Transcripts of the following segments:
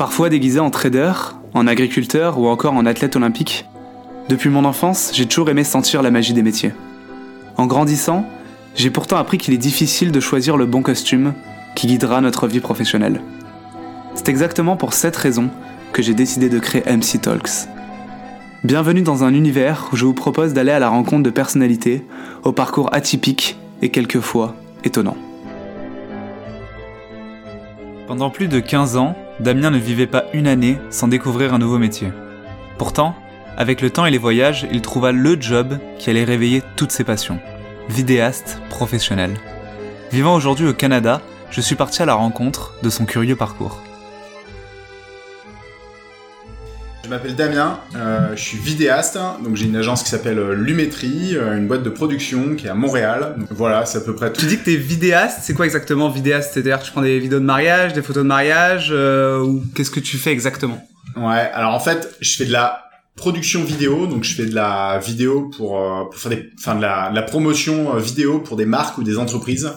Parfois déguisé en trader, en agriculteur ou encore en athlète olympique, depuis mon enfance, j'ai toujours aimé sentir la magie des métiers. En grandissant, j'ai pourtant appris qu'il est difficile de choisir le bon costume qui guidera notre vie professionnelle. C'est exactement pour cette raison que j'ai décidé de créer MC Talks. Bienvenue dans un univers où je vous propose d'aller à la rencontre de personnalités au parcours atypique et quelquefois étonnant. Pendant plus de 15 ans, Damien ne vivait pas une année sans découvrir un nouveau métier. Pourtant, avec le temps et les voyages, il trouva le job qui allait réveiller toutes ses passions. Vidéaste professionnel. Vivant aujourd'hui au Canada, je suis parti à la rencontre de son curieux parcours. M'appelle Damien, euh, je suis vidéaste, donc j'ai une agence qui s'appelle euh, Lumétrie, euh, une boîte de production qui est à Montréal. Donc voilà, c'est à peu près tout. Tu dis que t'es vidéaste, c'est quoi exactement vidéaste? C'est-à-dire que tu prends des vidéos de mariage, des photos de mariage, ou qu'est-ce que tu fais exactement? Ouais, alors en fait, je fais de la production vidéo, donc je fais de la vidéo pour, euh, pour faire des, enfin de la, la promotion euh, vidéo pour des marques ou des entreprises.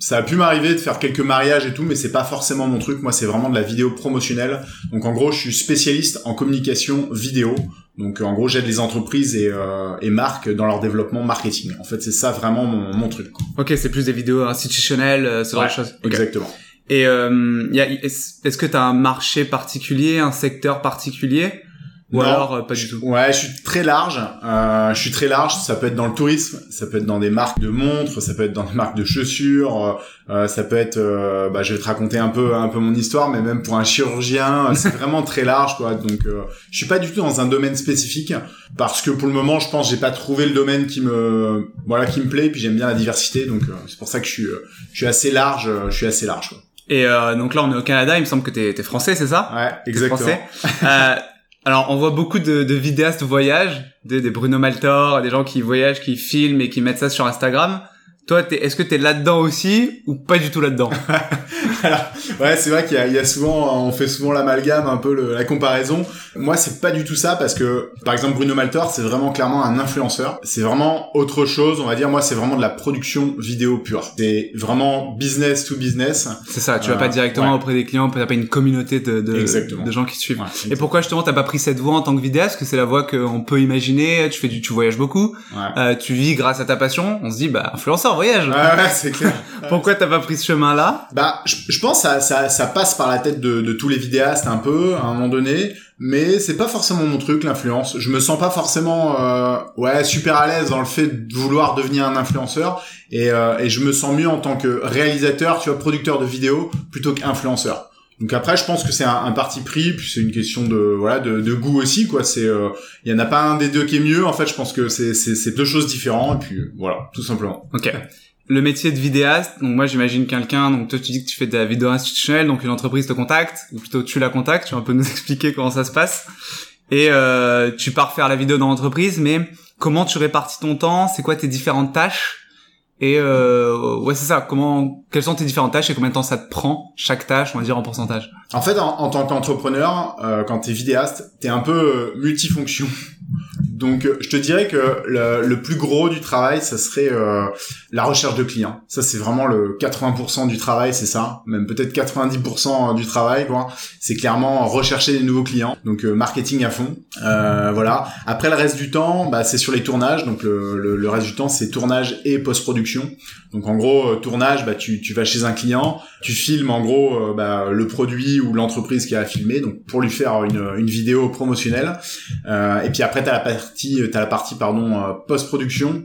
Ça a pu m'arriver de faire quelques mariages et tout, mais c'est pas forcément mon truc. Moi, c'est vraiment de la vidéo promotionnelle. Donc en gros, je suis spécialiste en communication vidéo. Donc en gros, j'aide les entreprises et, euh, et marques dans leur développement marketing. En fait, c'est ça vraiment mon, mon truc. Ok, c'est plus des vidéos institutionnelles, ce genre de choses. Exactement. Et euh, est-ce que tu as un marché particulier, un secteur particulier? Ou alors euh, pas du tout Ouais, je suis très large. Euh, je suis très large. Ça peut être dans le tourisme, ça peut être dans des marques de montres, ça peut être dans des marques de chaussures. Euh, ça peut être, euh, bah, je vais te raconter un peu un peu mon histoire, mais même pour un chirurgien, c'est vraiment très large, quoi. Donc, euh, je suis pas du tout dans un domaine spécifique parce que pour le moment, je pense, j'ai pas trouvé le domaine qui me, voilà, qui me plaît. Puis j'aime bien la diversité, donc c'est pour ça que je suis, je suis assez large. Je suis assez large. Quoi. Et donc là, on est au Canada. Il me semble que t'es es français, c'est ça? Ouais, exactement. Alors, on voit beaucoup de, de vidéastes voyage, des, des Bruno Maltor, des gens qui voyagent, qui filment et qui mettent ça sur Instagram. Toi, est-ce que t'es là-dedans aussi ou pas du tout là-dedans? Alors, ouais, c'est vrai qu'il y, y, a souvent, on fait souvent l'amalgame, un peu le, la comparaison. Moi, c'est pas du tout ça parce que, par exemple, Bruno Maltor, c'est vraiment clairement un influenceur. C'est vraiment autre chose, on va dire. Moi, c'est vraiment de la production vidéo pure. C'est vraiment business to business. C'est ça. Tu vas pas euh, directement auprès des clients, t'as pas une communauté de, de, de gens qui te suivent. Et pourquoi justement t'as pas pris cette voie en tant que vidéaste? Parce que c'est la voie qu'on peut imaginer. Tu fais du, tu voyages beaucoup. Euh, tu vis grâce à ta passion. On se dit, bah, influenceur voyage. Ouais, c'est clair. Pourquoi t'as pas pris ce chemin-là? Bah, je, je pense ça, ça, ça passe par la tête de, de, tous les vidéastes un peu à un moment donné, mais c'est pas forcément mon truc l'influence. Je me sens pas forcément euh, ouais super à l'aise dans le fait de vouloir devenir un influenceur et, euh, et je me sens mieux en tant que réalisateur, tu vois, producteur de vidéos plutôt qu'influenceur. Donc après, je pense que c'est un, un, parti pris, puis c'est une question de voilà de, de goût aussi quoi. C'est il euh, y en a pas un des deux qui est mieux. En fait, je pense que c'est c'est deux choses différentes et puis voilà, tout simplement. Ok. Le métier de vidéaste, donc moi j'imagine quelqu'un, donc toi tu dis que tu fais de la vidéo institutionnelle, donc une entreprise te contacte, ou plutôt tu la contactes, tu vas un peu nous expliquer comment ça se passe. Et euh, tu pars faire la vidéo dans l'entreprise, mais comment tu répartis ton temps? C'est quoi tes différentes tâches? Et euh, ouais, c'est ça. Comment, quelles sont tes différentes tâches et combien de temps ça te prend chaque tâche, on va dire en pourcentage? En fait, en, tant qu'entrepreneur, euh, quand t'es vidéaste, t'es un peu multifonction. Donc, euh, je te dirais que le, le, plus gros du travail, ça serait euh, la recherche de clients. Ça, c'est vraiment le 80% du travail, c'est ça. Même peut-être 90% du travail, quoi. C'est clairement rechercher des nouveaux clients. Donc, euh, marketing à fond. voilà. Après, le reste du temps, bah, c'est sur les tournages. Donc, le, le, le reste du temps, c'est tournage et post-production. Donc, en gros, tournage, bah, tu, tu vas chez un client, tu filmes en gros bah, le produit ou l'entreprise qui a filmé, donc pour lui faire une, une vidéo promotionnelle. et puis après, t'as la partie, t'as la partie pardon post-production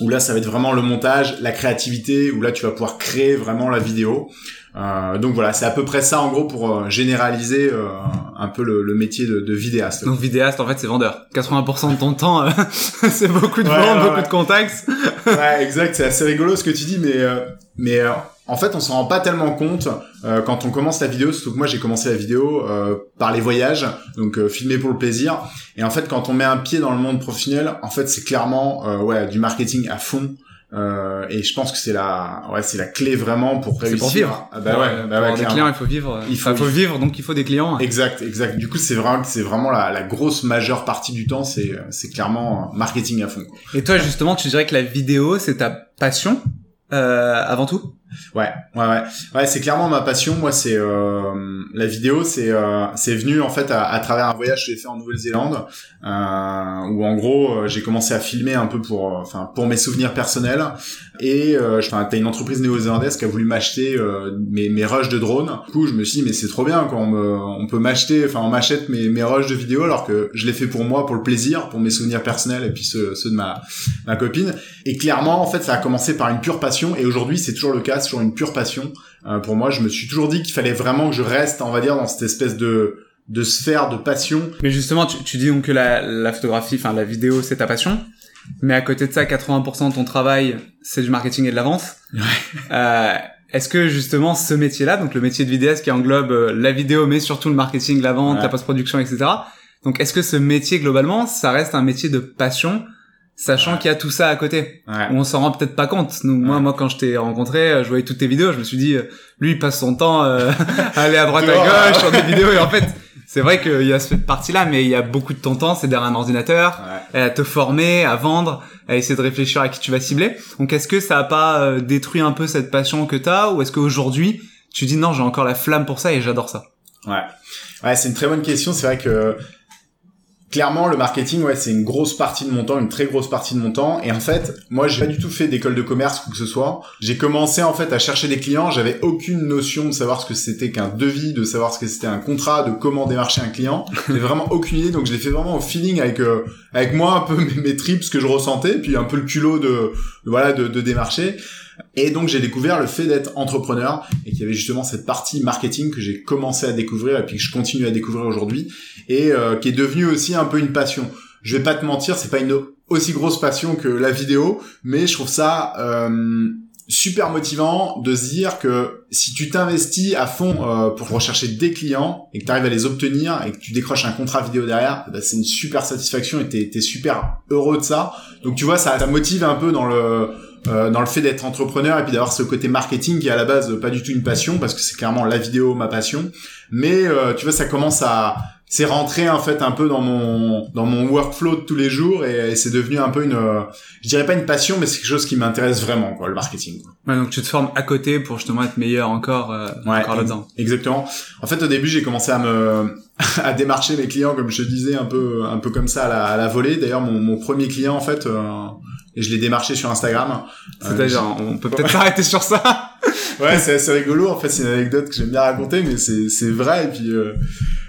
où là ça va être vraiment le montage, la créativité, où là tu vas pouvoir créer vraiment la vidéo. Euh, donc voilà, c'est à peu près ça en gros pour euh, généraliser euh, un peu le, le métier de, de, vidéaste. Donc vidéaste en fait c'est vendeur. 80% de ton temps euh, c'est beaucoup de ventes, beaucoup de contacts. ouais exact, c'est assez rigolo ce que tu dis, mais mais en fait, on s'en rend pas tellement compte euh, quand on commence la vidéo. Surtout que moi, j'ai commencé la vidéo euh, par les voyages, donc euh, filmer pour le plaisir. Et en fait, quand on met un pied dans le monde professionnel, en fait, c'est clairement euh, ouais du marketing à fond. Euh, et je pense que c'est la ouais c'est la clé vraiment pour réussir. Pour vivre. Ah bah ouais, bah ouais, des clients, il faut vivre. Il faut, il faut vivre, donc il faut des clients. Exact, exact. Du coup, c'est vraiment c'est vraiment la, la, grosse majeure partie du temps, c'est c'est clairement marketing à fond. Et toi, justement, tu dirais que la vidéo, c'est ta passion avant tout? Ouais, ouais, ouais, ouais. C'est clairement ma passion. Moi, c'est euh, la vidéo. C'est euh, c'est venu en fait à, travers un voyage que j'ai fait en Nouvelle-Zélande, euh, où en gros euh, j'ai commencé à filmer un peu pour, euh, enfin pour mes souvenirs personnels. Et euh, t'as une entreprise néo-zélandaise qui a voulu m'acheter mes mes rushs de drone. Du coup, je me suis dit mais c'est trop bien quand on, me, on peut m'acheter, enfin on m'achète mes mes rushs de vidéo alors que je l'ai fait pour moi, pour le plaisir, pour mes souvenirs personnels et puis ceux, ceux de ma ma copine. Et clairement, en fait, ça a commencé par une pure passion et aujourd'hui c'est toujours le cas sur une pure passion. Euh, pour moi, je me suis toujours dit qu'il fallait vraiment que je reste, on va dire, dans cette espèce de de sphère de passion. Mais justement, tu, tu dis donc que la, la photographie, enfin la vidéo, c'est ta passion. Mais à côté de ça, 80% de ton travail, c'est du marketing et de la vente. Ouais. Euh, Est-ce que justement ce métier-là, donc le métier de vidéaste qui englobe euh, la vidéo, mais surtout le marketing, la vente, Ouais. la post-production, etc. Donc est-ce que ce métier globalement, ça reste un métier de passion, sachant Ouais. qu'il y a tout ça à côté Ouais. On s'en rend peut-être pas compte. Nous, moi, Ouais. moi, quand je t'ai rencontré, euh, je voyais toutes tes vidéos, je me suis dit, euh, lui, il passe son temps euh, à aller à droite à gauche sur des vidéos, et en fait, c'est vrai qu'il y a cette partie-là, mais il y a beaucoup de ton temps, c'est derrière un ordinateur, à te former, à vendre, à essayer de réfléchir à qui tu vas cibler. Donc, est-ce que ça a pas euh, détruit un peu cette passion que t'as, ou est-ce qu'aujourd'hui, tu dis non, j'ai encore la flamme pour ça et j'adore ça? Ouais, ouais, c'est une très bonne question. C'est vrai que clairement le marketing, ouais, c'est une grosse partie de mon temps, une très grosse partie de mon temps. Et en fait, moi, j'ai pas du tout fait d'école de commerce ou que ce soit. J'ai commencé en fait à chercher des clients. J'avais aucune notion de savoir ce que c'était qu'un devis, de savoir ce que c'était un contrat, de comment démarcher un client. J'ai vraiment aucune idée. Donc, je l'ai fait vraiment au feeling avec euh, avec moi un peu mes, mes tripes, ce que je ressentais, puis un peu le culot de, de voilà de, de démarcher. Et donc j'ai découvert le fait d'être entrepreneur et qu'il y avait justement cette partie marketing que j'ai commencé à découvrir et puis que je continue à découvrir aujourd'hui et euh, qui est devenue aussi un peu une passion. Je vais pas te mentir, c'est pas une aussi grosse passion que la vidéo, mais je trouve ça euh, super motivant de se dire que si tu t'investis à fond euh, pour rechercher des clients et que tu arrives à les obtenir et que tu décroches un contrat vidéo derrière, bah, c'est une super satisfaction et t'es es super heureux de ça. Donc tu vois, ça, ça motive un peu dans le euh, dans le fait d'être entrepreneur et puis d'avoir ce côté marketing qui est à la base pas du tout une passion parce que c'est clairement la vidéo ma passion mais euh, tu vois ça commence à c'est rentré en fait un peu dans mon dans mon workflow de tous les jours et, et c'est devenu un peu une euh, je dirais pas une passion mais c'est quelque chose qui m'intéresse vraiment quoi le marketing quoi. Ouais, donc tu te formes à côté pour justement être meilleur encore, euh, Ouais, encore là-dedans. Exactement. En fait, au début, j'ai commencé à me à démarcher mes clients, comme je te disais, un peu un peu comme ça à la, à la volée. D'ailleurs, mon, mon premier client, en fait, euh, et je l'ai démarché sur Instagram. Euh, C'est-à-dire, on peut peut-être s'arrêter sur ça. ouais, c'est assez rigolo. En fait, c'est une anecdote que j'aime bien raconter, mais c'est c'est vrai. Et puis, euh,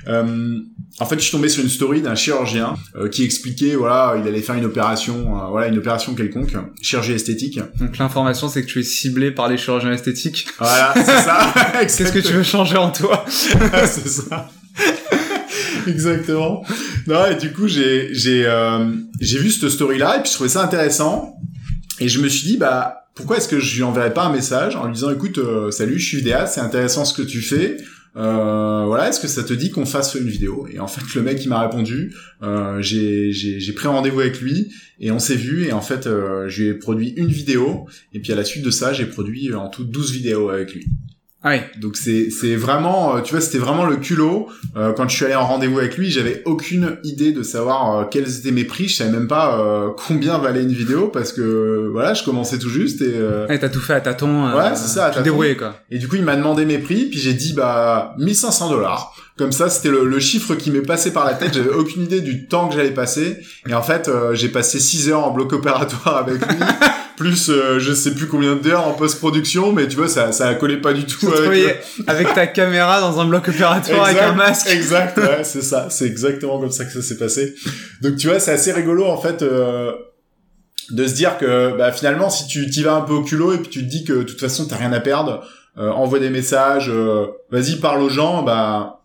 euh, en fait, je suis tombé sur une story d'un chirurgien euh, qui expliquait, voilà, il allait faire une opération, euh, voilà, une opération quelconque, chirurgie esthétique. Donc l'information, c'est que tu es ciblé par les chirurgiens esthétiques. Voilà, c'est ça. Qu'est-ce que tu veux changer en toi? C'est ça. Exactement. Non, et du coup, j'ai j'ai euh, j'ai vu cette story là et puis je trouvais ça intéressant et je me suis dit bah pourquoi est-ce que je lui enverrais pas un message en lui disant écoute euh, salut, je suis vidéaste, c'est intéressant ce que tu fais. Euh, voilà, est-ce que ça te dit qu'on fasse une vidéo? Et en fait, le mec il m'a répondu. Euh, j'ai j'ai j'ai pris rendez-vous avec lui et on s'est vu et en fait, euh, je lui ai produit une vidéo et puis à la suite de ça, j'ai produit euh, en tout 12 vidéos avec lui. Ah oui. Donc c'est c'est vraiment euh, tu vois c'était vraiment le culot Euh, quand je suis allé en rendez-vous avec lui j'avais aucune idée de savoir euh, quels étaient mes prix je savais même pas euh, combien valait une vidéo parce que voilà je commençais tout juste et euh, Ouais, t'as tout fait à tâtons. Ouais, c'est ça, à Tu tâtons. débrouillé, quoi. et du coup il m'a demandé mes prix puis j'ai dit bah 1500 dollars comme ça c'était le, le chiffre qui m'est passé par la tête j'avais aucune idée du temps que j'allais passer et en fait euh, j'ai passé 6 heures en bloc opératoire avec lui plus euh, je sais plus combien d'heures en post-production mais tu vois ça ça collait pas du tout avec voyais avec ta caméra dans un bloc opératoire avec un masque. Exact, ouais, c'est ça, c'est exactement comme ça que ça s'est passé. Donc tu vois, c'est assez rigolo en fait euh, de se dire que bah, finalement, si tu t'y vas un peu au culot et puis tu te dis que de toute façon t'as rien à perdre, euh, envoie des messages, euh, vas-y parle aux gens, bah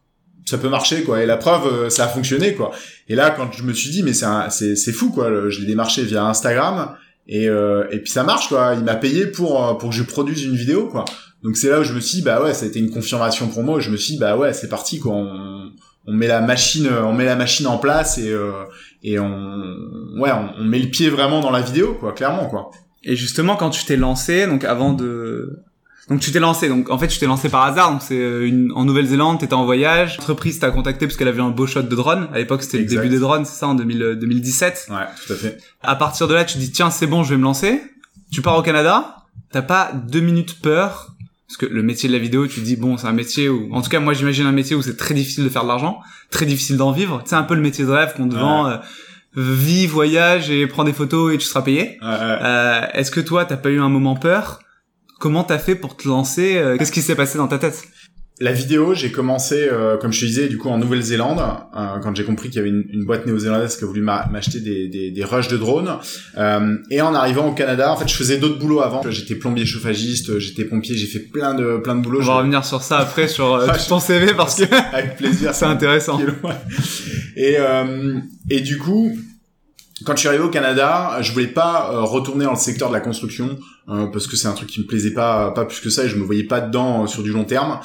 ça peut marcher quoi. Et la preuve, euh, ça a fonctionné quoi. Et là, quand je me suis dit mais c'est c'est c'est fou quoi, je l'ai démarché via Instagram. Et, euh, et puis ça marche quoi, il m'a payé pour euh, pour que je produise une vidéo quoi. Donc c'est là où je me suis dit, bah ouais, ça a été une confirmation pour moi. Je me suis dit, bah ouais, c'est parti quoi. On, on met la machine, on met la machine en place et euh, et on ouais, on met le pied vraiment dans la vidéo quoi, clairement quoi. Et justement, quand tu t'es lancé, donc avant de... Donc tu t'es lancé, donc en fait tu t'es lancé par hasard, donc c'est euh, une... en Nouvelle-Zélande, t'étais en voyage, l'entreprise t'a contacté parce qu'elle avait un beau shot de drone, à l'époque c'était le début des drones, c'est ça, en 2000, euh, 2017. Ouais, tout à fait. À partir de là, tu dis tiens c'est bon, je vais me lancer, tu pars au Canada, t'as pas deux minutes peur parce que le métier de la vidéo, tu dis bon, c'est un métier où, en tout cas, moi j'imagine un métier où c'est très difficile de faire de l'argent, très difficile d'en vivre. C'est un peu le métier de rêve qu'on te vend. Euh, vis, voyage et prends des photos et tu seras payé. Euh, Est-ce que toi, t'as pas eu un moment peur Comment t'as fait pour te lancer euh, Qu'est-ce qui s'est passé dans ta tête? La vidéo, j'ai commencé, euh, comme je te disais, du coup en Nouvelle-Zélande, euh, quand j'ai compris qu'il y avait une, une boîte néo-zélandaise qui a voulu m'acheter des, des, des, rushs de drones. Euh, et en arrivant au Canada, en fait, je faisais d'autres boulots avant. J'étais plombier chauffagiste, j'étais pompier, j'ai fait plein de plein de boulots. On va revenir sur ça après sur euh, ton CV parce que avec plaisir, c'est intéressant. Et et du coup, quand je suis arrivé au Canada, je voulais pas euh, retourner dans le secteur de la construction euh, parce que c'est un truc qui me plaisait pas pas plus que ça et je me voyais pas dedans euh, sur du long terme.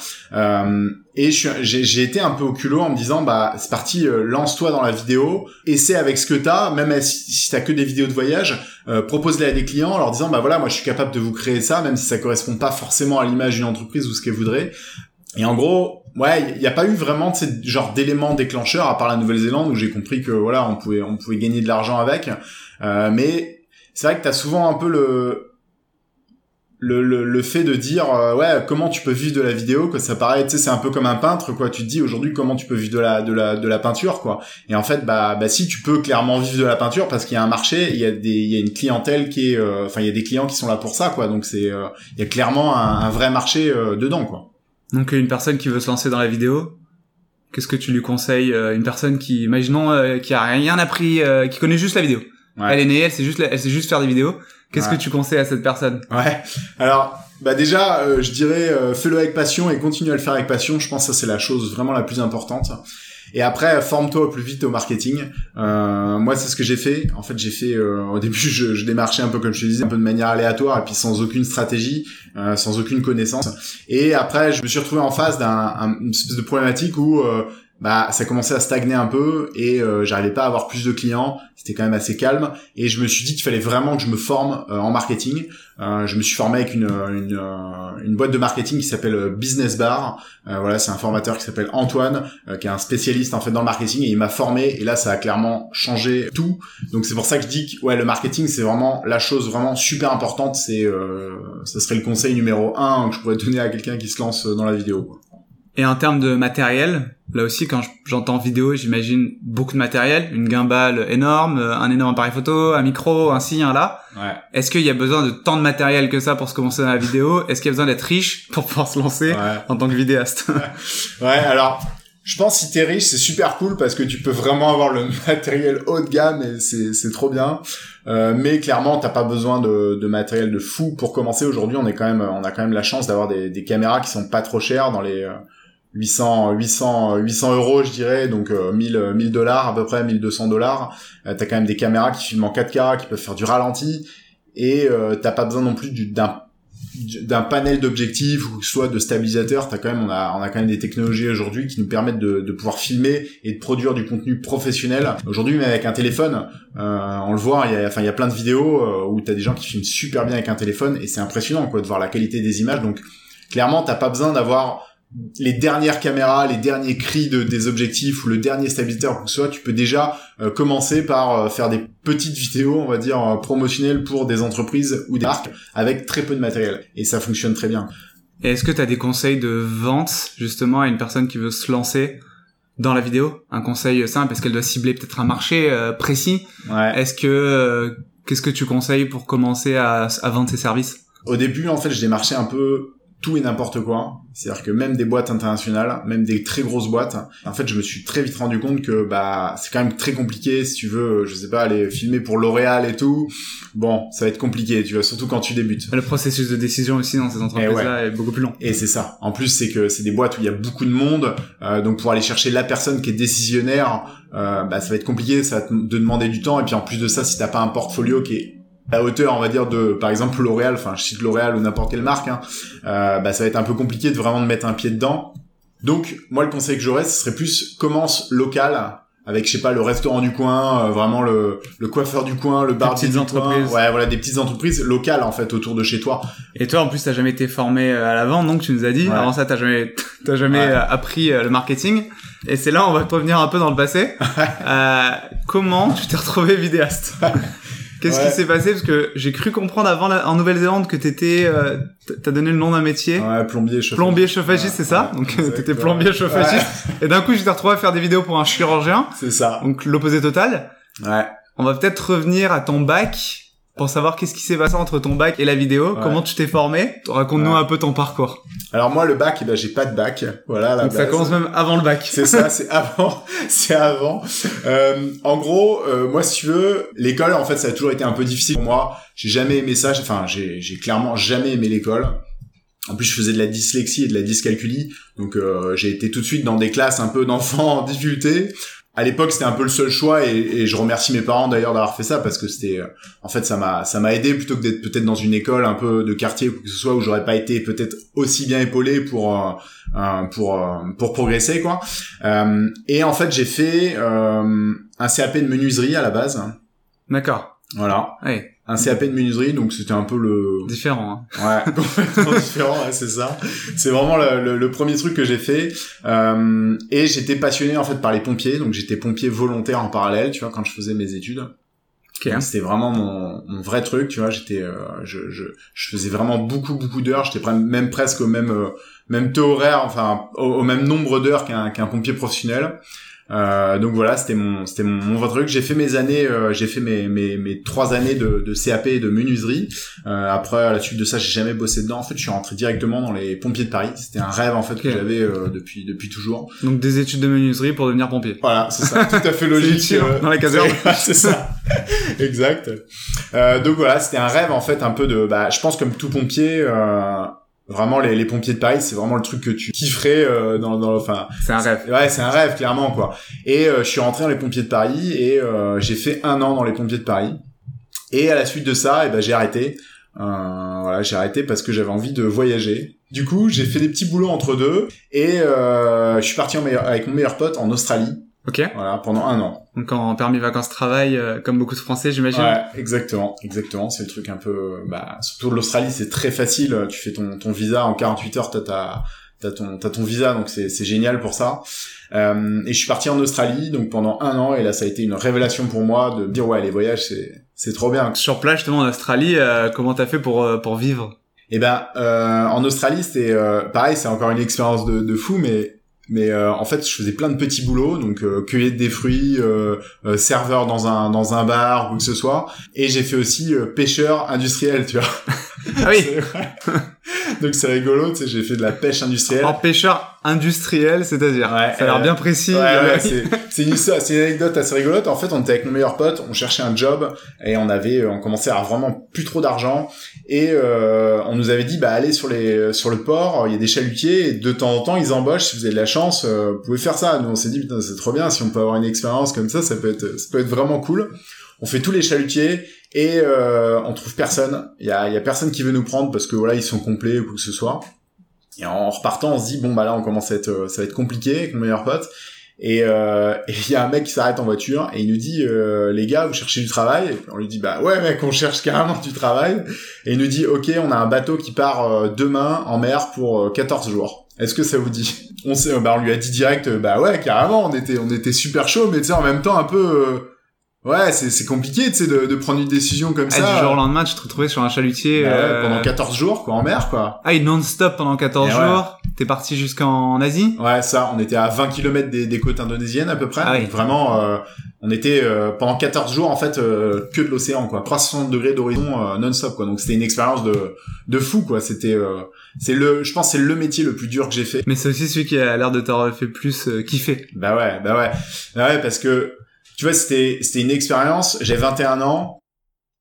et j'ai été un peu au culot en me disant bah c'est parti, lance-toi dans la vidéo, essaie avec ce que t'as, même si, si t'as que des vidéos de voyage, propose-les à des clients en leur disant bah voilà moi je suis capable de vous créer ça même si ça correspond pas forcément à l'image d'une entreprise ou ce qu'elle voudrait. Et en gros, ouais, il n'y a pas eu vraiment de genre d'éléments déclencheurs à part la Nouvelle-Zélande où j'ai compris que voilà, on pouvait on pouvait gagner de l'argent avec. Euh, mais c'est vrai que tu as souvent un peu le le, le, fait de dire euh, ouais comment tu peux vivre de la vidéo que ça paraît tu sais c'est un peu comme un peintre quoi. Tu te dis aujourd'hui comment tu peux vivre de la de la de la peinture quoi. Et en fait bah bah si tu peux clairement vivre de la peinture parce qu'il y a un marché il y a des il y a une clientèle qui est euh, enfin il y a des clients qui sont là pour ça quoi. Donc c'est euh, il y a clairement un, un vrai marché dedans quoi donc une personne qui veut se lancer dans la vidéo, qu'est-ce que tu lui conseilles euh, Une personne qui, imaginons, euh, qui a rien appris, euh, qui connaît juste la vidéo. Elle est née, elle sait juste, elle sait juste faire des vidéos. Qu'est-ce que tu conseilles à cette personne? Ouais. Alors, bah déjà, je dirais, fais-le avec passion et continue à le faire avec passion. Je pense que ça c'est la chose vraiment la plus importante. Et après, forme-toi au plus vite au marketing. Euh, moi, c'est ce que j'ai fait. En fait, j'ai fait euh, au début, je, je, démarchais un peu comme je te disais, un peu de manière aléatoire et puis sans aucune stratégie, euh, sans aucune connaissance. Et après, je me suis retrouvé en face d'une espèce de problématique où euh, bah ça commençait à stagner un peu et euh, j'arrivais pas à avoir plus de clients. C'était quand même assez calme et je me suis dit qu'il fallait vraiment que je me forme euh, en marketing. Euh, je me suis formé avec une une, euh, une boîte de marketing qui s'appelle Business Bar. Voilà c'est un formateur qui s'appelle Antoine qui est un spécialiste en fait dans le marketing et il m'a formé et là ça a clairement changé tout. Donc c'est pour ça que je dis que ouais le marketing c'est vraiment la chose vraiment super importante. C'est ça serait le conseil numéro un que je pourrais donner à quelqu'un qui se lance dans la vidéo. Et en termes de matériel, là aussi, quand j'entends vidéo, j'imagine beaucoup de matériel, une gimbal énorme, un énorme appareil photo, un micro, un ci, un là. Ouais. Est-ce qu'il y a besoin de tant de matériel que ça pour se commencer dans la vidéo? Est-ce qu'il y a besoin d'être riche pour pouvoir se lancer en tant que vidéaste? Ouais. ouais, alors je pense si t'es riche, c'est super cool parce que tu peux vraiment avoir le matériel haut de gamme et c'est trop bien. Euh, mais clairement, t'as pas besoin de, de, matériel de fou pour commencer. Aujourd'hui, on est quand même, on a quand même la chance d'avoir des, des, caméras qui sont pas trop chères dans les 800 800 800 euros je dirais. Donc 1000 euh, 1000 dollars à peu près 1200 dollars. Euh, t'as quand même des caméras qui filment en 4K qui peuvent faire du ralenti. Et euh, t'as pas besoin non plus d'un d'un panel d'objectifs ou soit de stabilisateurs t'as quand même on a on a quand même des technologies aujourd'hui qui nous permettent de, de pouvoir filmer et de produire du contenu professionnel. Aujourd'hui mais avec un téléphone euh, on le voit il y a enfin il y a plein de vidéos euh, où t'as des gens qui filment super bien avec un téléphone. Et c'est impressionnant quoi de voir la qualité des images. Donc clairement t'as pas besoin d'avoir les dernières caméras, les derniers cris de, des objectifs ou le dernier stabilisateur ou que ce soit, tu peux déjà euh, commencer par euh, faire des petites vidéos, on va dire, euh, promotionnelles pour des entreprises ou des marques avec très peu de matériel. Et ça fonctionne très bien. Et est-ce que tu as des conseils de vente justement à une personne qui veut se lancer dans la vidéo? Un conseil simple, est-ce qu'elle doit cibler peut-être un marché précis? Ouais. Est-ce que qu'est-ce que tu conseilles pour commencer à, à vendre ses services? Au début, en fait, je démarchais un peu tout et n'importe quoi. C'est-à-dire que même des boîtes internationales, même des très grosses boîtes, en fait, je me suis très vite rendu compte que bah c'est quand même très compliqué si tu veux, je sais pas, aller filmer pour L'Oréal et tout. Bon, ça va être compliqué, tu vois, surtout quand tu débutes. Le processus de décision aussi dans ces entreprises-là est beaucoup plus long. Et c'est ça. En plus, c'est que c'est des boîtes où il y a beaucoup de monde, euh, donc pour aller chercher la personne qui est décisionnaire, euh, bah ça va être compliqué, ça va te demander du temps. Et puis en plus de ça, si t'as pas un portfolio qui est à hauteur, on va dire, de, par exemple, L'Oréal, enfin, je cite L'Oréal ou n'importe quelle marque, hein, euh, bah, ça va être un peu compliqué de vraiment de mettre un pied dedans. Donc, moi, le conseil que j'aurais, ce serait plus commence local, avec, je sais pas, le restaurant du coin, euh, vraiment le, le coiffeur du coin, le bar petites entreprises. Ouais, voilà, des petites entreprises locales, en fait, autour de chez toi. Et toi, en plus, t'as jamais été formé euh, à la vente, donc tu nous as dit. Avant ça, t'as jamais, t'as jamais ouais. appris le marketing. Et c'est là, on va revenir un peu dans le passé. euh, comment tu t'es retrouvé vidéaste? Qu'est-ce Ouais. qui s'est passé? Parce que j'ai cru comprendre avant la- en Nouvelle-Zélande que t'étais, euh, t'as donné le nom d'un métier. Ouais, plombier, chauffeur. Plombier chauffagiste, Ouais, c'est ça? Ouais, Donc t'étais plombier chauffagiste. Et d'un coup, j'étais retrouvé à faire des vidéos pour un chirurgien. C'est ça. Donc l'opposé total. Ouais. On va peut-être revenir à ton bac pour savoir qu'est-ce qui s'est passé entre ton bac et la vidéo. Ouais. Comment tu t'es formé Raconte-nous Ouais. un peu ton parcours. Alors moi, le bac, eh ben, j'ai pas de bac. Voilà, la Donc ça commence même avant le bac. C'est ça, c'est avant, c'est avant. Euh, en gros, euh, moi, si tu veux, l'école, en fait, ça a toujours été un peu difficile pour moi. J'ai jamais aimé ça. J'ai- Enfin, j'ai, j'ai clairement jamais aimé l'école. En plus, je faisais de la dyslexie et de la dyscalculie, donc euh, j'ai été tout de suite dans des classes un peu d'enfants en difficulté. À l'époque, c'était un peu le seul choix et, et je remercie mes parents d'ailleurs d'avoir fait ça parce que c'était, euh, en fait, ça m'a, ça m'a aidé plutôt que d'être peut-être dans une école un peu de quartier ou que ce soit où j'aurais pas été peut-être aussi bien épaulé pour euh, pour euh, pour progresser quoi. Euh, et en fait, j'ai fait euh, un CAP de menuiserie à la base. D'accord. Voilà, Ouais, un CAP de menuiserie, donc c'était un peu le différent. Hein. ouais complètement différent, ouais, c'est ça. C'est vraiment le, le- le premier truc que j'ai fait. Euh, et j'étais passionné en fait par les pompiers, donc j'étais pompier volontaire en parallèle, tu vois, quand je faisais mes études. Ok. Donc, C'était vraiment mon, mon vrai truc, tu vois. J'étais, euh, je, je, je faisais vraiment beaucoup, beaucoup d'heures. J'étais même presque au même, euh, même taux horaire, enfin au, au même nombre d'heures qu'un qu'un pompier professionnel. Euh, donc voilà, c'était mon, c'était mon, mon vrai truc. J'ai fait mes années, euh, j'ai fait mes, mes, mes trois années de, de CAP et de menuiserie. Euh, après, à la suite de ça, j'ai jamais bossé dedans. En fait, je suis rentré directement dans les pompiers de Paris. C'était un rêve en fait que j'avais euh, depuis, depuis toujours. Donc des études de menuiserie pour devenir pompier. Voilà, c'est ça, tout à fait logique. Euh, dans la caserne. c'est- c'est ça, exact. Euh, donc voilà, c'était un rêve en fait, un peu de, bah, je pense comme tout pompier, euh, vraiment les, les pompiers de Paris, c'est vraiment le truc que tu kifferais euh, dans, dans, enfin, C'est un rêve. ouais, c'est un rêve clairement quoi. Et euh, je suis rentré dans les pompiers de Paris et euh, j'ai fait un an dans les pompiers de Paris. Et à la suite de ça, eh ben j'ai arrêté. Euh, voilà, j'ai arrêté parce que j'avais envie de voyager. Du coup, j'ai fait des petits boulots entre deux et euh, je suis parti en meilleur- avec mon meilleur pote en Australie. Ok. Voilà, pendant un an. Donc en permis vacances travail, euh, comme beaucoup de Français, j'imagine. Ouais, exactement, exactement. C'est le truc un peu, bah, surtout de l'Australie, c'est très facile. Tu fais ton, ton visa en 48 heures, t'as ta, t'as ton, t'as ton visa, donc c'est, c'est génial pour ça. Euh, et je suis parti en Australie, donc pendant un an, et là, ça a été une révélation pour moi de me dire, ouais, les voyages, c'est, c'est trop bien. Sur place, justement, en Australie, euh, comment t'as fait pour, euh, pour vivre? Et ben, euh, en Australie, c'était euh, pareil, c'est encore une expérience de, de fou, mais mais euh, en fait, je faisais plein de petits boulots, donc euh, cueillette des fruits, euh, euh, serveur dans un dans un bar ou que ce soit, et j'ai fait aussi euh, pêcheur industriel, tu vois. Ah oui donc c'est rigolo, tu sais, j'ai fait de la pêche industrielle. En pêcheur industriel, c'est-à-dire Ouais, Ça a l'air euh, bien précis. Ouais, euh, ouais, c'est une une anecdote assez rigolote. En fait, on était avec mon meilleur pote, on cherchait un job et on avait, on commençait à avoir vraiment plus trop d'argent et euh, on nous avait dit bah allez sur les sur le port, il y a des chalutiers et de temps en temps ils embauchent. Si vous avez de la chance, euh, vous pouvez faire ça. Nous on s'est dit putain c'est trop bien si on peut avoir une expérience comme ça, ça peut être ça peut être vraiment cool. On fait tous les chalutiers et euh, on trouve personne. Il y a, y a personne qui veut nous prendre parce que voilà ils sont complets ou quoi que ce soit. Et en repartant, on se dit bon bah là on commence à être, euh, ça va être compliqué avec mon meilleur pote. Et euh, et il y a un mec qui s'arrête en voiture et il nous dit euh, les gars vous cherchez du travail? Et on lui dit bah ouais mec on cherche carrément du travail et il nous dit ok on a un bateau qui part euh, demain en mer pour euh, 14 jours est-ce que ça vous dit? On sait bah on lui a dit direct bah ouais carrément on était on était super chaud mais tu sais en même temps un peu ouais c'est c'est compliqué tu sais de, de prendre une décision comme ah, ça du jour au lendemain, tu te retrouvais sur un chalutier. Bah euh, pendant 14 jours quoi en mer quoi Ah, et non-stop pendant 14 Et ouais. jours. T'es parti jusqu'en Asie? Ouais, ça, on était à 20 km des, des côtes indonésiennes à peu près. Ah oui. Donc vraiment, euh, on était euh, pendant 14 jours en fait euh, que de l'océan quoi, 360 degrés d'horizon euh, non-stop quoi. Donc c'était une expérience de de fou quoi. C'était euh, c'est le, je pense c'est le métier le plus dur que j'ai fait. Mais c'est aussi celui qui a l'air de t'avoir fait plus euh, kiffer. Bah ouais, bah ouais, bah ouais parce que tu vois c'était c'était une expérience. J'ai 21 ans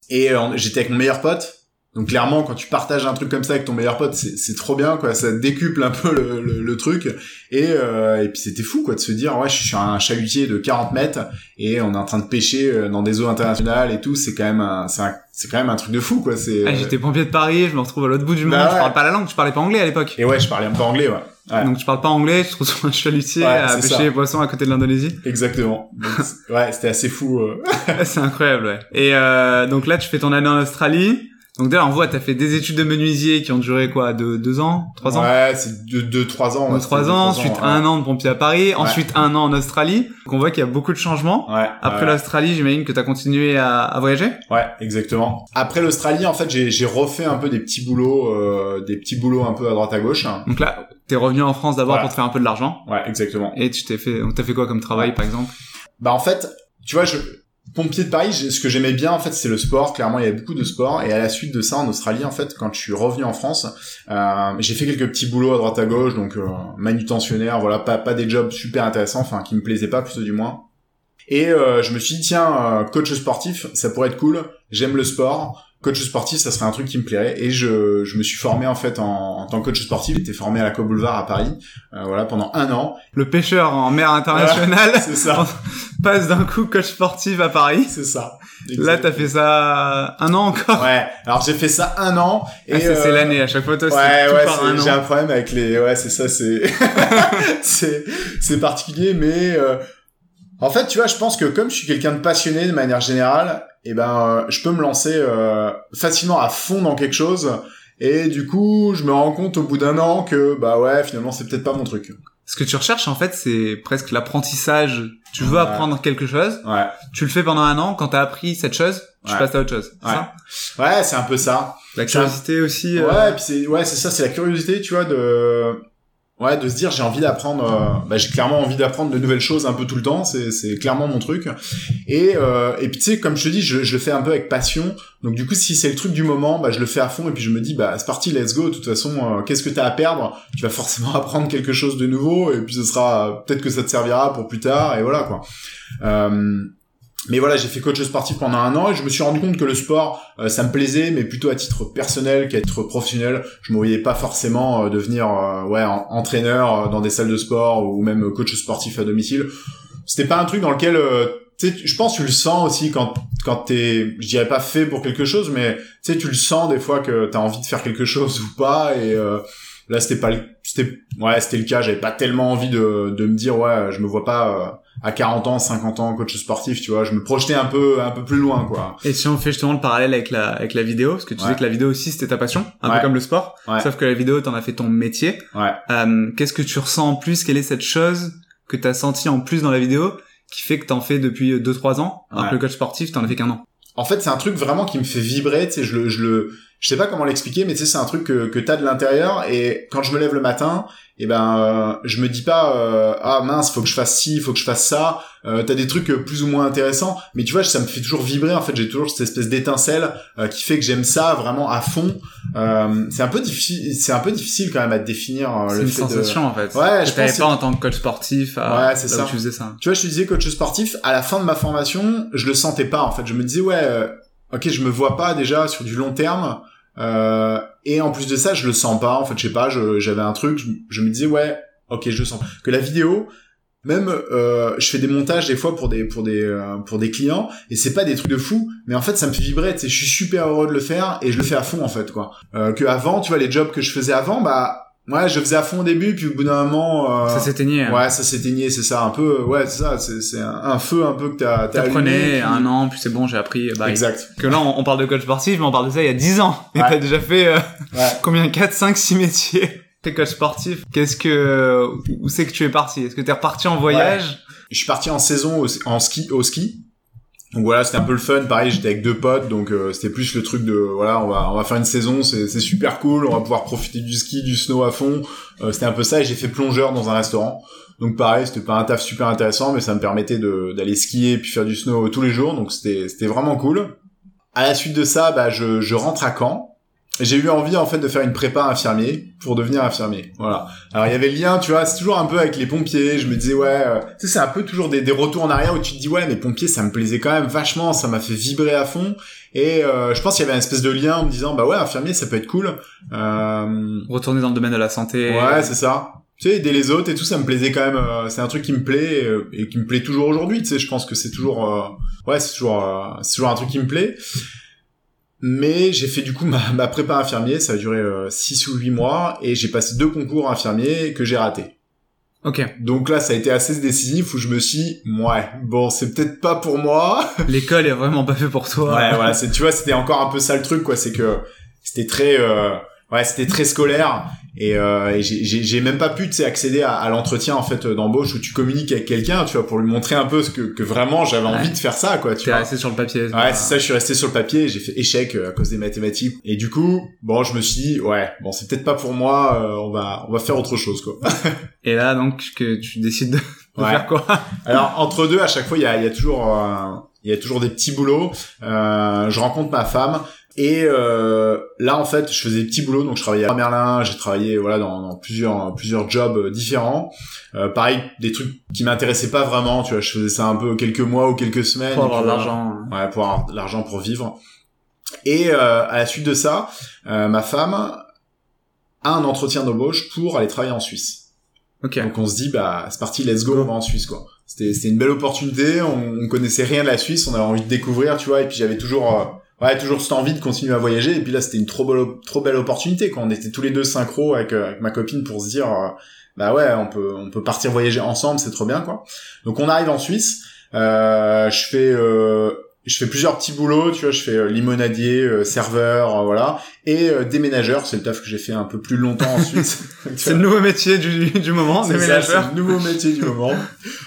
et euh, j'étais avec mon meilleur pote. Donc clairement, quand tu partages un truc comme ça avec ton meilleur pote, c'est c'est trop bien, quoi. Ça décuple un peu le, le, le truc. Et, euh, et puis c'était fou, quoi, de se dire, ouais, je suis sur un chalutier de 40 mètres et on est en train de pêcher euh, dans des eaux internationales et tout. C'est quand même un, c'est un- c'est quand même un truc de fou, quoi. C'est. Ah, euh, j'étais pompier de Paris, je me retrouve à l'autre bout du Bah monde, je parle pas la langue, tu parlais pas anglais à l'époque. Et ouais, je parlais un peu anglais, ouais. Ouais. Donc tu parles pas anglais, tu te trouves sur un chalutier Ouais, à pêcher ça. les poissons à côté de l'Indonésie. Exactement. Ouais, c'était assez fou. euh. c'est incroyable, ouais. Et euh, donc là, tu fais ton année en Australie. Donc d'ailleurs, on voit, t'as fait des études de menuisier qui ont duré quoi, de deux ans, trois ans Ouais, c'est deux, deux, trois ans. Ouais, trois ans, ensuite un an de pompier à Paris, ensuite un an en Australie. Donc on voit qu'il y a beaucoup de changements. Ouais. Après l'Australie, j'imagine que t'as continué à, à, voyager. Ouais, exactement. Après l'Australie, en fait, j'ai refait un peu des petits boulots, euh, des petits boulots un peu à droite à gauche. Donc là, t'es revenu en France d'abord pour te faire un peu de l'argent. Ouais, exactement. Et tu t'es fait, t'as fait quoi comme travail, par exemple? Bah en fait, tu vois, je pompier de Paris, ce que j'aimais bien en fait, c'est le sport. Clairement, il y avait beaucoup de sport. Et à la suite de ça, en Australie, en fait, quand je suis revenu en France, euh, j'ai fait quelques petits boulots à droite à gauche, donc euh, manutentionnaire, voilà, pas des jobs super intéressants, enfin qui me plaisaient pas plutôt du moins. Et euh, je me suis dit tiens, euh, coach sportif, ça pourrait être cool. J'aime le sport coach sportif, ça serait un truc qui me plairait. Et je, je me suis formé en fait en, en tant que coach sportif. J'étais formé à la Co Boulevard à Paris, euh, voilà, pendant un an. Le pêcheur en mer internationale. c'est ça. passe d'un coup coach sportif à Paris. C'est ça. Exactement. Là, t'as fait ça un an encore. Ouais. Alors j'ai fait ça un an. Et ah, c'est euh... l'année. À chaque fois, toi, ouais, c'est ouais, par un an. J'ai un problème avec les. Ouais, c'est ça. C'est c'est c'est particulier, mais. Euh... En fait, tu vois, je pense que comme je suis quelqu'un de passionné de manière générale, eh ben, euh, je peux me lancer euh, facilement à fond dans quelque chose. Et du coup, je me rends compte au bout d'un an que, bah ouais, finalement, c'est peut-être pas mon truc. Ce que tu recherches, en fait, c'est presque l'apprentissage. Tu veux Ouais. apprendre quelque chose. Ouais. Tu le fais pendant un an. Quand t'as appris cette chose, tu Ouais. passes à autre chose. Ouais. Ouais, c'est un peu ça. La curiosité aussi. euh, Ouais, et puis c'est ouais, c'est ça, c'est la curiosité, tu vois, de ouais, de se dire j'ai envie d'apprendre. euh, bah, j'ai clairement envie d'apprendre de nouvelles choses un peu tout le temps. C'est c'est clairement mon truc. Et euh, et puis tu sais, comme je te dis, je, je le fais un peu avec passion. Donc du coup, si c'est le truc du moment, bah je le fais à fond. Et puis je me dis bah c'est parti, let's go. De toute façon, euh, qu'est-ce que t'as à perdre? Tu vas forcément apprendre quelque chose de nouveau. Et puis ce sera peut-être que ça te servira pour plus tard. Et voilà quoi. Euh, mais voilà, j'ai fait coach sportif pendant un an et je me suis rendu compte que le sport, euh, ça me plaisait, mais plutôt à titre personnel qu'à titre professionnel. Je me voyais pas forcément euh, devenir euh, ouais en- entraîneur euh, dans des salles de sport ou même coach sportif à domicile. C'était pas un truc dans lequel euh, je pense tu le sens aussi quand quand t'es, je dirais pas fait pour quelque chose, mais tu sais, tu le sens des fois que t'as envie de faire quelque chose ou pas. Et euh, là, c'était pas, le- c'était ouais, c'était le cas. J'avais pas tellement envie de de me dire ouais, je me vois pas. Euh, à 40 ans, 50 ans, coach sportif, tu vois, je me projetais un peu, un peu plus loin, quoi. Et si on fait justement le parallèle avec la, avec la vidéo, parce que tu Ouais. disais que la vidéo aussi c'était ta passion, un Ouais. peu comme le sport, Ouais. sauf que la vidéo t'en as fait ton métier. Ouais. Euh, Qu'est-ce que tu ressens en plus? Quelle est cette chose que t'as senti en plus dans la vidéo qui fait que t'en fais depuis 2-3 ans, alors Ouais. que le coach sportif t'en as fait qu'un an? En fait, c'est un truc vraiment qui me fait vibrer, tu sais, je le, je le, je sais pas comment l'expliquer, mais tu sais, c'est un truc que, que t'as de l'intérieur, et quand je me lève le matin, et ben, euh, je me dis pas, euh, ah mince, faut que je fasse ci, faut que je fasse ça, euh, t'as des trucs euh, plus ou moins intéressants, mais tu vois, ça me fait toujours vibrer, en fait, j'ai toujours cette espèce d'étincelle euh, qui fait que j'aime ça vraiment à fond. Euh, c'est un peu difficile, c'est un peu difficile quand même à définir C'est le une fait de... sensation en fait. Ouais, je pense pas en tant que coach sportif à, Ouais, c'est ça. tu faisais ça. Tu vois, je te disais coach sportif, à la fin de ma formation, je le sentais pas en fait. Je me disais ouais, euh, ok, je me vois pas déjà sur du long terme. Euh, et en plus de ça, je le sens pas. En fait, je sais pas, j'avais un truc, je, je me disais ouais, ok, je le sens. Que la vidéo, même, euh, je fais des montages des fois pour des pour des euh, pour des clients et c'est pas des trucs de fou, mais en fait ça me fait vibrer. Tu sais, je suis super heureux de le faire et je le fais à fond en fait quoi. Euh, que avant, tu vois, les jobs que je faisais avant, bah ouais, je faisais à fond au début, puis au bout d'un moment. euh, Ça s'éteignait. hein. Ouais, ça s'éteignait, c'est ça, un peu, ouais, c'est ça, c'est, c'est un, un feu un peu que t'as, t'as allumé, T'apprenais puis- un an, puis c'est bon, j'ai appris. Bah, Exact. Que là, on, on parle de coach sportif, mais on parle de ça il y a 10 ans. Et Ouais. t'as déjà fait euh, Ouais. combien? 4, 5, 6 métiers T'es coach sportif. Qu'est-ce que... Où c'est que tu es parti? Est-ce que t'es reparti en voyage? Je suis parti en saison au, en ski, au ski. Donc voilà, c'était un peu le fun. Pareil, j'étais avec deux potes, donc euh, c'était plus le truc de voilà, on va on va faire une saison, c'est super cool, on va pouvoir profiter du ski, du snow à fond. Euh, c'était un peu ça. Et j'ai fait plongeur dans un restaurant. Donc pareil, c'était pas un taf super intéressant, mais ça me permettait d'aller skier puis faire du snow tous les jours. Donc c'était c'était vraiment cool. À la suite de ça, bah je rentre à Caen. J'ai eu envie en fait de faire une prépa infirmier pour devenir infirmier. Voilà. Alors il y avait le lien, tu vois, c'est toujours un peu avec les pompiers. Je me disais ouais, euh, tu sais, c'est un peu toujours des, des retours en arrière où tu te dis ouais, mais pompiers, ça me plaisait quand même vachement, ça m'a fait vibrer à fond. Et euh, je pense qu'il y avait une espèce de lien en me disant bah ouais, infirmier, ça peut être cool. Euh, Retourner dans le domaine de la santé ouais, c'est ça. Tu sais, aider les autres et tout, ça me plaisait quand même. euh, c'est un truc qui me plaît euh, et qui me plaît toujours aujourd'hui. Tu sais, je pense que c'est toujours, ouais, c'est toujours, c'est toujours un truc qui me plaît. Mais j'ai fait du coup ma, ma prépa infirmier, ça a duré 6 ou 8 mois, et j'ai passé deux concours infirmiers que j'ai ratés. Ok. Donc là, ça a été assez décisif où je me suis, dit, ouais, bon, c'est peut-être pas pour moi. L'école est vraiment pas fait pour toi. Ouais, voilà, c'est, tu vois, c'était encore un peu ça le truc, quoi, c'est que c'était très, euh, ouais, c'était très scolaire et, euh, et j'ai, même pas pu, accéder à, à l'entretien en fait d'embauche où tu communiques avec quelqu'un, tu vois, pour lui montrer un peu ce que, que vraiment j'avais Ouais. envie de faire ça, quoi, tu vois. resté sur le papier. Ouais, c'est ça, je suis resté sur le papier, j'ai fait échec euh, à cause des mathématiques. Et du coup, bon, je me suis dit, ouais, bon, c'est peut-être pas pour moi, euh, on va on va faire autre chose, quoi. Et là, donc, que tu décides de, Ouais. faire quoi? Alors, entre deux, à chaque fois, il y a, y a toujours euh, il y a toujours des petits boulots. Euh, je rencontre ma femme et euh, là, en fait, je faisais des petits boulots. Donc, je travaillais à Merlin, j'ai travaillé voilà dans, dans plusieurs plusieurs jobs euh, différents. Euh, pareil, des trucs qui m'intéressaient pas vraiment. Tu vois, je faisais ça un peu quelques mois ou quelques semaines. Pour avoir de vois. l'argent. Ouais, pour avoir de l'argent pour vivre. Et euh, à la suite de ça, euh, ma femme a un entretien d'embauche pour aller travailler en Suisse. Ok. Donc on se dit bah c'est parti, let's go, on va en Suisse quoi. C'était c'était une belle opportunité, on, on connaissait rien de la Suisse, on avait envie de découvrir, tu vois, et puis j'avais toujours euh, ouais toujours cette envie de continuer à voyager. Et puis là c'était une trop belle trop belle opportunité quand on était tous les deux synchro avec euh, avec ma copine pour se dire euh, bah ouais, on peut on peut partir voyager ensemble, c'est trop bien quoi. Donc on arrive en Suisse, euh, je fais euh, je fais plusieurs petits boulots, tu vois, je fais euh, limonadier, euh, serveur, euh, voilà, et euh, déménageur, c'est le taf que j'ai fait un peu plus longtemps en Suisse. Tu C'est le nouveau métier du, du moment, déménageur. c'est le nouveau métier du moment.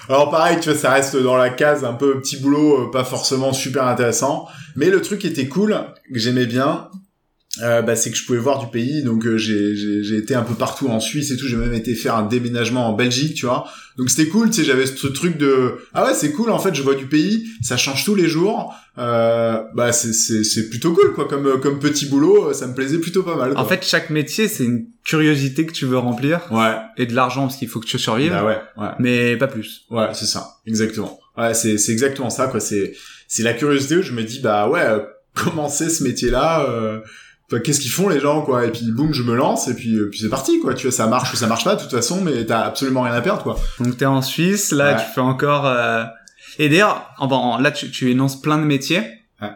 Alors pareil, tu vois, ça reste dans la case un peu petit boulot, pas forcément super intéressant. Mais le truc qui était cool, que j'aimais bien, euh, bah, c'est que je pouvais voir du pays. Donc euh, j'ai été un peu partout en Suisse et tout. J'ai même été faire un déménagement en Belgique, tu vois. Donc c'était cool, tu sais, j'avais ce truc de ah ouais c'est cool en fait, je vois du pays, ça change tous les jours. Euh, bah c'est c'est c'est plutôt cool quoi, comme euh, comme petit boulot, euh, ça me plaisait plutôt pas mal. Quoi. En fait, chaque métier, c'est une curiosité que tu veux remplir ouais, et de l'argent parce qu'il faut que tu survives, bah ouais, ouais. mais pas plus. Ouais, c'est ça, exactement. Ouais, c'est c'est exactement ça quoi. C'est c'est la curiosité où je me dis bah ouais, euh, comment c'est ce métier-là euh, enfin, Qu'est-ce qu'ils font les gens quoi? Et puis boum, je me lance et puis euh, puis c'est parti quoi. Tu vois, ça marche ou ça marche pas de toute façon, mais t'as absolument rien à perdre quoi. Donc t'es en Suisse, là Ouais. tu fais encore. euh, Et d'ailleurs, en- en- là tu, tu énonces plein de métiers. Ouais.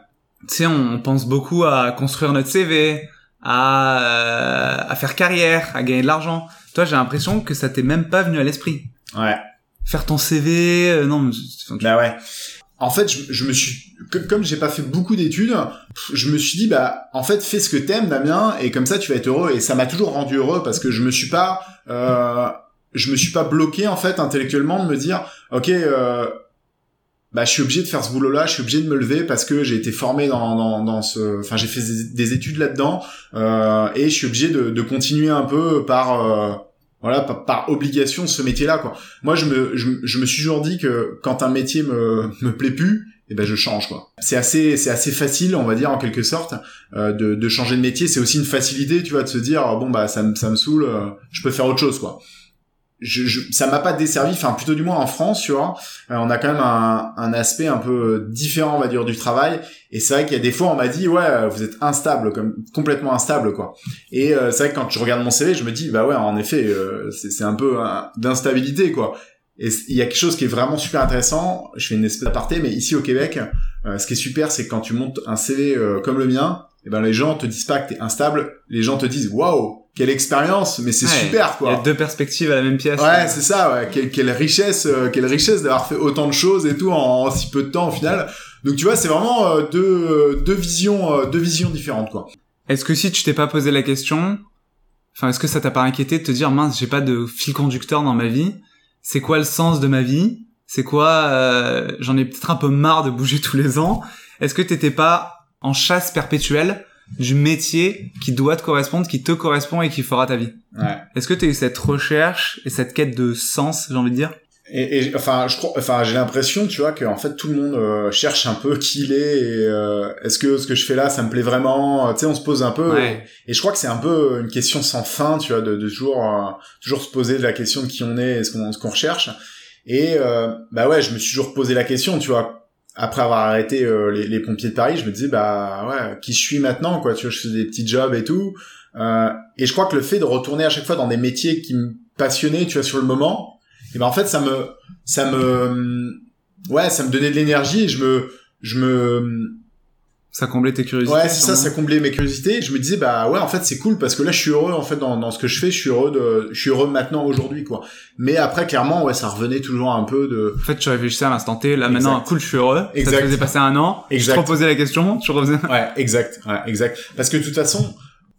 Tu sais, on pense beaucoup à construire notre CV, à euh, à faire carrière, à gagner de l'argent. Toi, j'ai l'impression que ça t'est même pas venu à l'esprit. Ouais. Faire ton CV, euh, non. mais tu- Bah ouais. En fait, je, je me suis, comme j'ai pas fait beaucoup d'études, je me suis dit bah en fait fais ce que t'aimes Damien et comme ça tu vas être heureux. Et ça m'a toujours rendu heureux parce que je me suis pas, euh, je me suis pas bloqué en fait intellectuellement de me dire ok euh, bah je suis obligé de faire ce boulot là, je suis obligé de me lever parce que j'ai été formé dans dans, dans ce, enfin j'ai fait des, des études là-dedans euh, et je suis obligé de, de continuer un peu par euh, voilà par, par obligation ce métier là quoi. Moi je me je, je me suis toujours dit que quand un métier me me plaît plus et ben je change quoi. C'est assez c'est assez facile on va dire en quelque sorte euh, de de changer de métier. C'est aussi une facilité tu vois de se dire bon bah ça me ça me saoule euh, je peux faire autre chose quoi je, je ça m'a pas desservi enfin plutôt du moins en France tu vois. Euh, on a quand même un un aspect un peu différent on va dire du travail. Et c'est vrai qu'il y a des fois on m'a dit ouais vous êtes instable comme complètement instable quoi. Et euh, c'est vrai que quand je regarde mon CV je me dis bah ouais en effet euh, c'est un peu hein, d'instabilité quoi. Et il y a quelque chose qui est vraiment super intéressant. Je fais une espèce d'aparté, mais ici au Québec, euh, ce qui est super, c'est quand tu montes un CV euh, comme le mien, eh ben les gens te disent pas que t'es instable. Les gens te disent waouh, quelle expérience, mais c'est Ouais, super Il y a quoi. deux perspectives à la même pièce. Ouais, c'est ça. Ouais. Quelle, quelle richesse, euh, quelle richesse d'avoir fait autant de choses et tout en, en si peu de temps au final. Donc tu vois, c'est vraiment euh, deux deux visions euh, deux visions différentes quoi. Est-ce que si tu t'es pas posé la question, enfin, est-ce que ça t'a pas inquiété de te dire, mince, j'ai pas de fil conducteur dans ma vie? C'est quoi le sens de ma vie? C'est quoi euh, J'en ai peut-être un peu marre de bouger tous les ans? Est-ce que t'étais pas en chasse perpétuelle du métier qui doit te correspondre, qui te correspond et qui fera ta vie Ouais. Est-ce que t'as eu cette recherche et cette quête de sens, j'ai envie de dire? Et, et enfin, je crois, enfin, j'ai l'impression, tu vois, que en fait tout le monde euh, cherche un peu qui il est. Et euh, est-ce que ce que je fais là, ça me plaît vraiment? Tu sais, on se pose un peu. Ouais. Et, et je crois que c'est un peu une question sans fin, tu vois, de, de toujours, euh, toujours se poser la question de qui on est et ce qu'on, ce qu'on recherche. Et euh, bah ouais, je me suis toujours posé la question, tu vois. Après avoir arrêté euh, les, les pompiers de Paris, je me disais bah ouais, qui je suis maintenant, quoi. Tu vois, je faisais des petits jobs et tout. Euh, et je crois que le fait de retourner à chaque fois dans des métiers qui me passionnaient, tu vois, sur le moment, et ben en fait ça me ça me ouais ça me donnait de l'énergie et je me je me Ça comblait tes curiosités. Ouais, c'est ça, ça comblait mes curiosités. Je me disais bah ouais, en fait c'est cool parce que là je suis heureux en fait dans, dans ce que je fais, je suis heureux de, je suis heureux maintenant aujourd'hui quoi. Mais après clairement ouais, ça revenait toujours un peu de. En fait, tu réfléchissais à l'instant T. Là, Exact. maintenant, cool, je suis heureux. Ça Exact. te faisait passer un an. Exact. Je te reposais la question, tu refaisais. Ouais, exact, ouais, exact. Parce que de toute façon,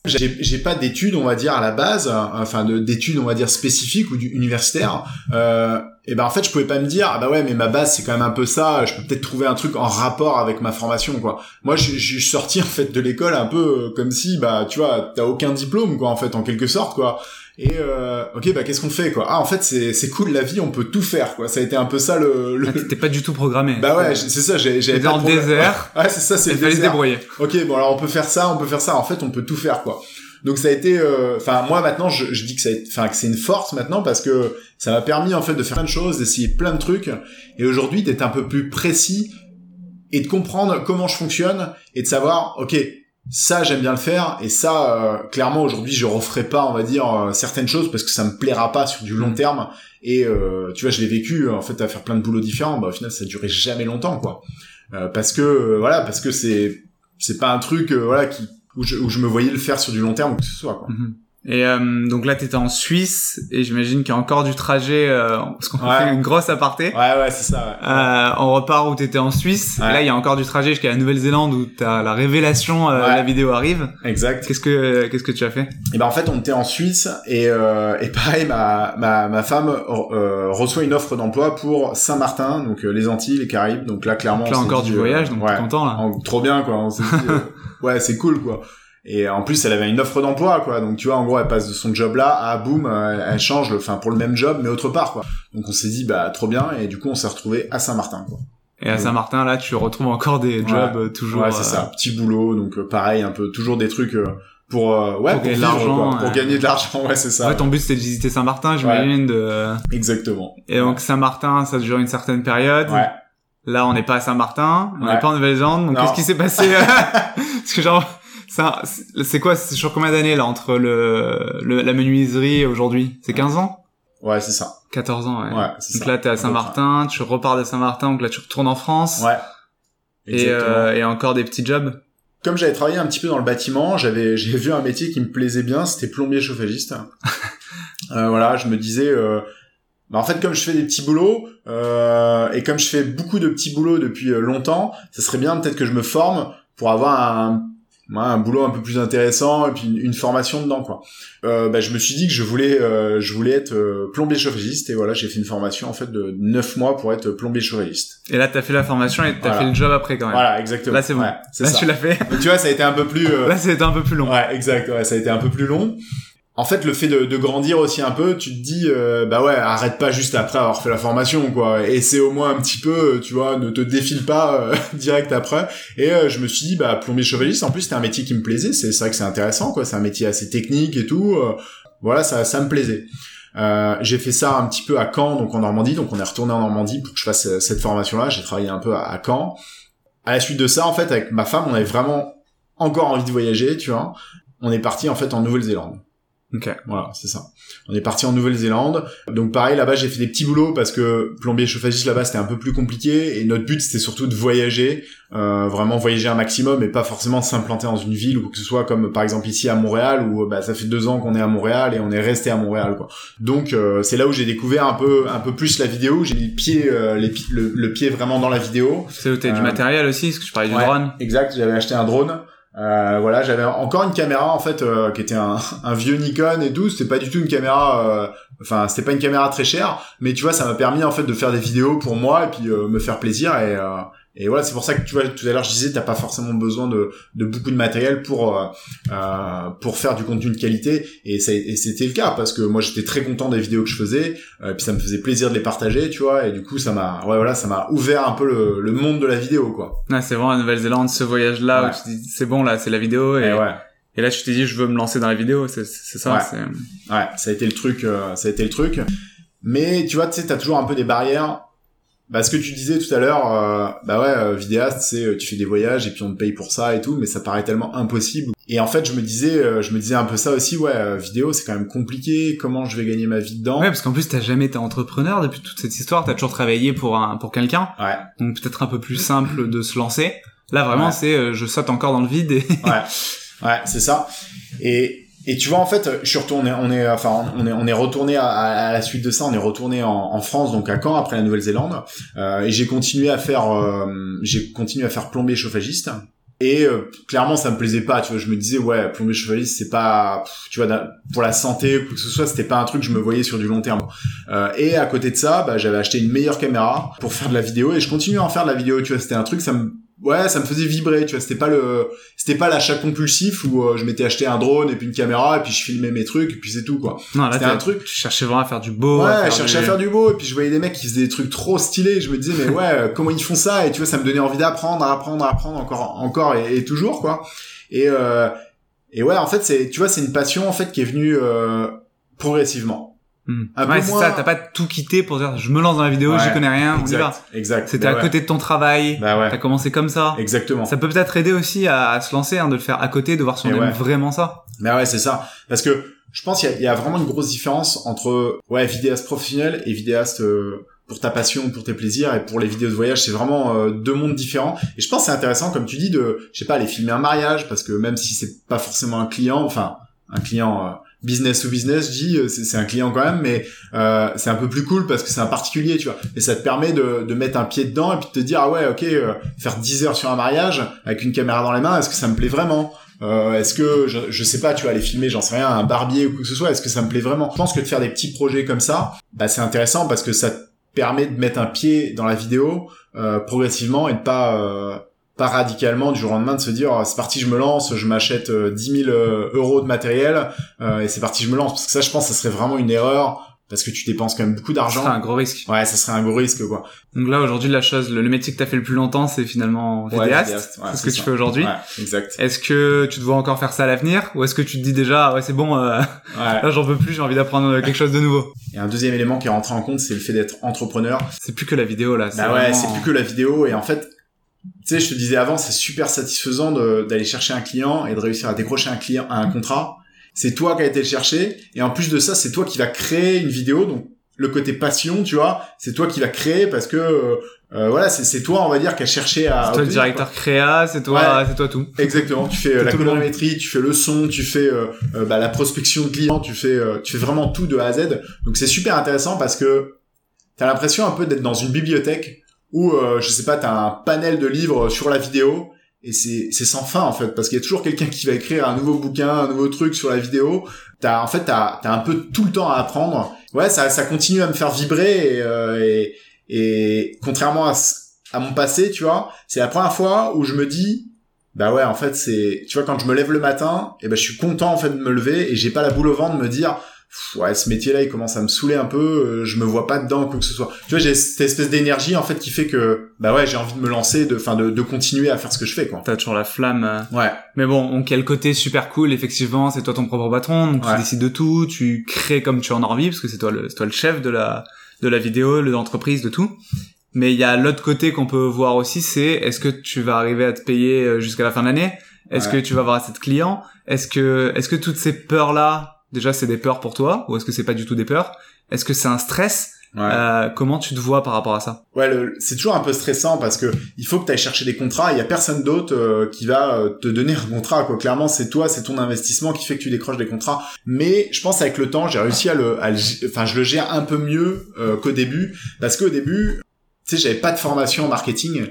j'ai j'ai pas d'études, on va dire à la base, euh, enfin de d'études, on va dire spécifiques ou universitaires. Euh, et ben en fait, je pouvais pas me dire ah bah ouais, mais ma base c'est quand même un peu ça. Je peux peut-être trouver un truc en rapport avec ma formation quoi. Moi, je, je suis sorti en fait de l'école un peu euh, comme si bah tu vois, t'as aucun diplôme quoi en fait en quelque sorte quoi. Et euh, ok bah qu'est-ce qu'on fait quoi? Ah en fait c'est c'est cool la vie, on peut tout faire quoi. Ça a été un peu ça le. le... Ah, T'étais pas du tout programmé. Bah ouais, c'est ça. j'ai- J'avais dans le désert. Ouais, c'est ça, c'est le fallait se désert. débrouiller. Ok, bon alors on peut faire ça, on peut faire ça. En fait, on peut tout faire quoi. Donc ça a été, euh, enfin moi maintenant je, je dis que ça, enfin que c'est une force maintenant parce que ça m'a permis en fait de faire plein de choses, d'essayer plein de trucs et aujourd'hui d'être un peu plus précis et de comprendre comment je fonctionne et de savoir ok ça j'aime bien le faire et ça euh, clairement aujourd'hui je referai pas on va dire euh, certaines choses parce que ça me plaira pas sur du long Mm. terme et euh, tu vois je l'ai vécu en fait à faire plein de boulots différents bah au final ça durait jamais longtemps quoi Euh, parce que euh, voilà parce que c'est c'est pas un truc euh, voilà qui où je, où je me voyais le faire sur du long terme ou que ce soit quoi. Mhm. Et euh, donc là, t'étais en Suisse, et j'imagine qu'il y a encore du trajet, euh, parce qu'on Ouais. fait une grosse aparté. Ouais ouais c'est ça. Ouais. Euh, on repart où t'étais en Suisse. Ouais. Et là, il y a encore du trajet jusqu'à la Nouvelle-Zélande où t'as la révélation, euh, la vidéo arrive. Exact. Qu'est-ce que qu'est-ce que tu as fait? Et ben en fait on était en Suisse et euh, et pareil ma ma ma femme euh, reçoit une offre d'emploi pour Saint-Martin donc les Antilles les Caraïbes donc là clairement Là on s'est encore dit, du voyage, donc t'es content là. en- trop bien quoi on s'est dit ouais c'est cool quoi et en plus elle avait une offre d'emploi quoi donc tu vois en gros elle passe de son job là à boum euh, elle change le enfin pour le même job mais autre part quoi donc on s'est dit bah trop bien et du coup on s'est retrouvé à Saint-Martin quoi Et à Saint-Martin, là, tu retrouves encore des Ouais. jobs euh, toujours. ouais c'est euh, ça petit boulot donc euh, pareil un peu toujours des trucs euh, pour euh, ouais Pour pour, gagner de vivre, l'argent, quoi, pour ouais. gagner de l'argent ouais c'est ça Ouais, ton but c'était de visiter Saint-Martin, j'imagine. De... exactement Et donc Saint-Martin, ça dure une certaine période. ouais Là, on n'est pas à Saint-Martin, on n'est Ouais. pas en Nouvelle-Zélande. Donc qu'est-ce qui s'est passé? Euh, Parce que genre, ça, c'est quoi C'est sur combien d'années là entre le, le la menuiserie et aujourd'hui? C'est 15 ans? Ouais, c'est ça. 14 ans, ouais. Ouais, c'est donc ça. là, t'es à Saint-Martin, tu repars de Saint-Martin, donc là, tu retournes en France. Ouais. Et, euh, et encore des petits jobs? Comme j'avais travaillé un petit peu dans le bâtiment, j'avais j'ai vu un métier qui me plaisait bien, c'était plombier chauffagiste. euh, voilà, je me disais euh, bah en fait comme je fais des petits boulots euh, et comme je fais beaucoup de petits boulots depuis euh, longtemps, ça serait bien peut-être que je me forme pour avoir un ouais, un boulot un peu plus intéressant et puis une, une formation dedans quoi. Euh, bah, je me suis dit que je voulais euh, je voulais être euh, plombier chauffagiste et voilà j'ai fait une formation en fait de 9 mois pour être plombier chauffagiste. Et là, t'as fait la formation et t'as Voilà. fait le job après quand même. Voilà exactement. Là, c'est bon. Ouais, Là, ça. tu l'as fait. Et tu vois ça a été un peu plus euh, Là, c'était un peu plus long. Ouais, exact. Ouais, ça a été un peu plus long. En fait, le fait de, grandir aussi un peu, tu te dis, euh, bah ouais, arrête pas juste après avoir fait la formation, quoi. Et c'est au moins un petit peu, euh, tu vois, ne te défile pas euh, direct après. Et euh, je me suis dit, bah plombier chauffagiste, en plus c'était un métier qui me plaisait. C'est vrai que c'est intéressant, quoi. C'est un métier assez technique et tout. voilà, ça, ça me plaisait. J'ai fait ça un petit peu à Caen, donc en Normandie. Donc on est retourné en Normandie pour que je fasse cette formation-là. J'ai travaillé un peu à, à Caen. À la suite de ça, en fait, avec ma femme, on avait vraiment encore envie de voyager, tu vois. On est parti en fait en Nouvelle-Zélande. Ok. Voilà, c'est ça. On est parti en Nouvelle-Zélande. Donc pareil, là-bas, j'ai fait des petits boulots parce que plombier chauffagiste là-bas, c'était un peu plus compliqué. Et notre but, c'était surtout de voyager, euh, vraiment voyager un maximum et pas forcément s'implanter dans une ville ou que ce soit comme par exemple ici à Montréal où bah, ça fait deux ans qu'on est à Montréal et on est resté à Montréal. quoi. Donc euh, c'est là où j'ai découvert un peu un peu plus la vidéo. où J'ai mis le pied, euh, les pi- le, le pied vraiment dans la vidéo. C'est où t'as du Euh, matériel aussi, parce que je parlais du Ouais. drone. Exact, j'avais acheté un drone. Euh, voilà, j'avais encore une caméra en fait euh, qui était un, vieux Nikon et tout. C'était pas du tout une caméra, euh, enfin c'était pas une caméra très chère, mais tu vois ça m'a permis en fait de faire des vidéos pour moi et puis euh, me faire plaisir et euh, et voilà c'est pour ça que tu vois tout à l'heure je disais t'as pas forcément besoin de, de beaucoup de matériel pour euh, euh, pour faire du contenu de qualité et, et c'était le cas parce que moi j'étais très content des vidéos que je faisais euh, puis ça me faisait plaisir de les partager tu vois et du coup ça m'a ouais voilà ça m'a ouvert un peu le, le monde de la vidéo quoi Ouais, c'est vraiment la Nouvelle-Zélande, ce voyage-là Ouais. où tu te dis, c'est bon, là, c'est la vidéo. Et, et ouais et là, tu t'es dit, je veux me lancer dans la vidéo. C'est ça. Ouais. Ouais, ça a été le truc, euh, ça a été le truc. Mais tu vois, tu sais, t'as toujours un peu des barrières. Bah, ce que tu disais tout à l'heure, euh, bah ouais, euh, vidéaste, c'est euh, tu fais des voyages et puis on te paye pour ça et tout, mais ça paraît tellement impossible. Et en fait, je me disais, je me disais un peu ça aussi, ouais, vidéo, c'est quand même compliqué. Comment je vais gagner ma vie dedans? Ouais, parce qu'en plus, t'as jamais été entrepreneur depuis toute cette histoire. T'as toujours travaillé pour un, pour quelqu'un. Ouais, Donc, peut-être un peu plus simple de se lancer. Là, vraiment, Ouais. c'est euh, je saute encore dans le vide et ouais, ouais, c'est ça. Et et tu vois en fait, je suis retourné, on est enfin on est on est retourné à, à- la suite de ça, on est retourné en, en France donc à Caen après la Nouvelle-Zélande euh, et j'ai continué à faire euh, j'ai continué à faire plombier chauffagiste. Et euh, clairement, ça me plaisait pas. Tu vois, je me disais ouais, plombier chauffagiste, c'est pas, tu vois, pour la santé ou que ce soit, c'était pas un truc que je me voyais sur du long terme. Euh, et à côté de ça, bah, j'avais acheté une meilleure caméra pour faire de la vidéo et je continuais à en faire de la vidéo. Tu vois, c'était un truc, ça me, ouais, ça me faisait vibrer. Tu vois, c'était pas le, c'était pas l'achat compulsif où euh, je m'étais acheté un drone et puis une caméra et puis je filmais mes trucs et puis c'est tout quoi. non, là, C'était un truc. tu cherchais vraiment à faire du beau. Ouais, je cherchais du- à faire du beau et puis je voyais des mecs qui faisaient des trucs trop stylés. Je me disais mais ouais, euh, comment ils font ça? Et tu vois, ça me donnait envie d'apprendre, apprendre, apprendre encore, encore et, et toujours quoi. Et euh, et ouais, en fait, c'est, tu vois, c'est une passion en fait qui est venue euh, progressivement. Peu ouais, c'est moins- ça. T'as pas tout quitté pour dire je me lance dans la vidéo, Ouais, j'y connais rien, on y va. Exact, exact. C'était Bah à ouais. côté de ton travail. Bah ouais, T'as commencé comme ça. exactement. Ça peut peut-être aider aussi à, à se lancer, hein, de le faire à côté, de voir si on aime vraiment ça. Mais ouais, c'est ça. Parce que je pense qu'il y, a- il y a vraiment une grosse différence entre ouais vidéaste professionnel et vidéaste euh, pour ta passion, pour tes plaisirs et pour les vidéos de voyage. C'est vraiment euh, deux mondes différents. Et je pense que c'est intéressant, comme tu dis, de je sais pas aller filmer un mariage parce que même si c'est pas forcément un client, enfin un client euh, business to business, je dis euh, c'est un client quand même, mais euh, c'est un peu plus cool parce que c'est un particulier, tu vois. Et ça te permet de, de mettre un pied dedans et puis de te dire ah ouais ok euh, faire 10 heures sur un mariage avec une caméra dans les mains, est-ce que ça me plaît vraiment? Euh, est-ce que je, je sais pas, tu vas aller filmer, j'en sais rien, un barbier ou quoi que ce soit, est-ce que ça me plaît vraiment? Je pense que de faire des petits projets comme ça, bah c'est intéressant parce que ça te permet de mettre un pied dans la vidéo euh, progressivement et de pas euh, pas radicalement du jour au lendemain de se dire Ah, c'est parti je me lance je m'achète euh, 10 000 euh, euros de matériel euh, et c'est parti je me lance parce que ça je pense que ça serait vraiment une erreur parce que tu dépenses quand même beaucoup C'est d'argent un gros risque. ouais ça serait un gros risque quoi Donc là, aujourd'hui, la chose, le, le métier que t'as fait le plus longtemps, c'est finalement vidéaste. ouais, c'est ce que tu ça. fais aujourd'hui. ouais exact Est-ce que tu te vois encore faire ça à l'avenir ou est-ce que tu te dis déjà ah ouais c'est bon euh, là j'en peux plus j'ai envie d'apprendre quelque chose de nouveau? Et un deuxième élément qui est rentré en compte c'est le fait d'être entrepreneur c'est plus que la vidéo là Bah ouais, c'est plus que la vidéo et en fait, tu sais, je te disais avant, c'est super satisfaisant d'aller chercher un client et de réussir à décrocher un client, un contrat. C'est toi qui as été le chercher et en plus de ça, c'est toi qui va créer une vidéo. Donc le côté passion, tu vois, c'est toi qui va créer parce que euh, euh, voilà, c'est toi, on va dire, qui a cherché à. c'est toi le directeur créa c'est toi c'est toi tout quoi. Exactement. Tu fais euh, la colorimétrie, tu fais le son, tu fais euh, euh, bah, la prospection de clients, tu fais euh, tu fais vraiment tout de A à Z. Donc c'est super intéressant parce que t'as l'impression un peu d'être dans une bibliothèque où euh, je sais pas t'as un panel de livres sur la vidéo et c'est c'est sans fin en fait parce qu'il y a toujours quelqu'un qui va écrire un nouveau bouquin un nouveau truc sur la vidéo. T'as en fait t'as t'as un peu tout le temps à apprendre. Ouais ça ça continue à me faire vibrer et euh, et, et contrairement à à mon passé tu vois c'est la première fois où je me dis bah ouais en fait c'est tu vois quand je me lève le matin et ben je suis content en fait de me lever et j'ai pas la boule au ventre de me dire ouais ce métier là il commence à me saouler un peu euh, je me vois pas dedans quoi que ce soit tu vois j'ai cette espèce d'énergie en fait qui fait que bah ouais j'ai envie de me lancer de enfin de, de continuer à faire ce que je fais quoi t'as toujours la flamme euh. ouais mais bon donc quel côté super cool effectivement c'est toi ton propre patron donc Ouais. tu décides de tout tu crées comme tu en as envie parce que c'est toi le c'est toi le chef de la de la vidéo de l'entreprise de tout mais il y a l'autre côté qu'on peut voir aussi c'est est-ce que tu vas arriver à te payer euh, jusqu'à la fin de l'année? Est-ce Ouais. que tu vas avoir assez de clients? Est-ce que est-ce que toutes ces peurs là déjà c'est des peurs pour toi ou est-ce que c'est pas du tout des peurs? Est-ce que c'est un stress? Ouais Euh, comment tu te vois par rapport à ça? Ouais, le- c'est toujours un peu stressant parce que il faut que tu ailles chercher des contrats. Il y a personne d'autre euh, qui va euh, te donner un contrat. Quoi. Clairement, c'est toi, c'est ton investissement qui fait que tu décroches des contrats. Mais je pense avec le temps, j'ai réussi à le, enfin, je le gère un peu mieux euh, qu'au début parce qu'au début, tu sais, j'avais pas de formation en marketing.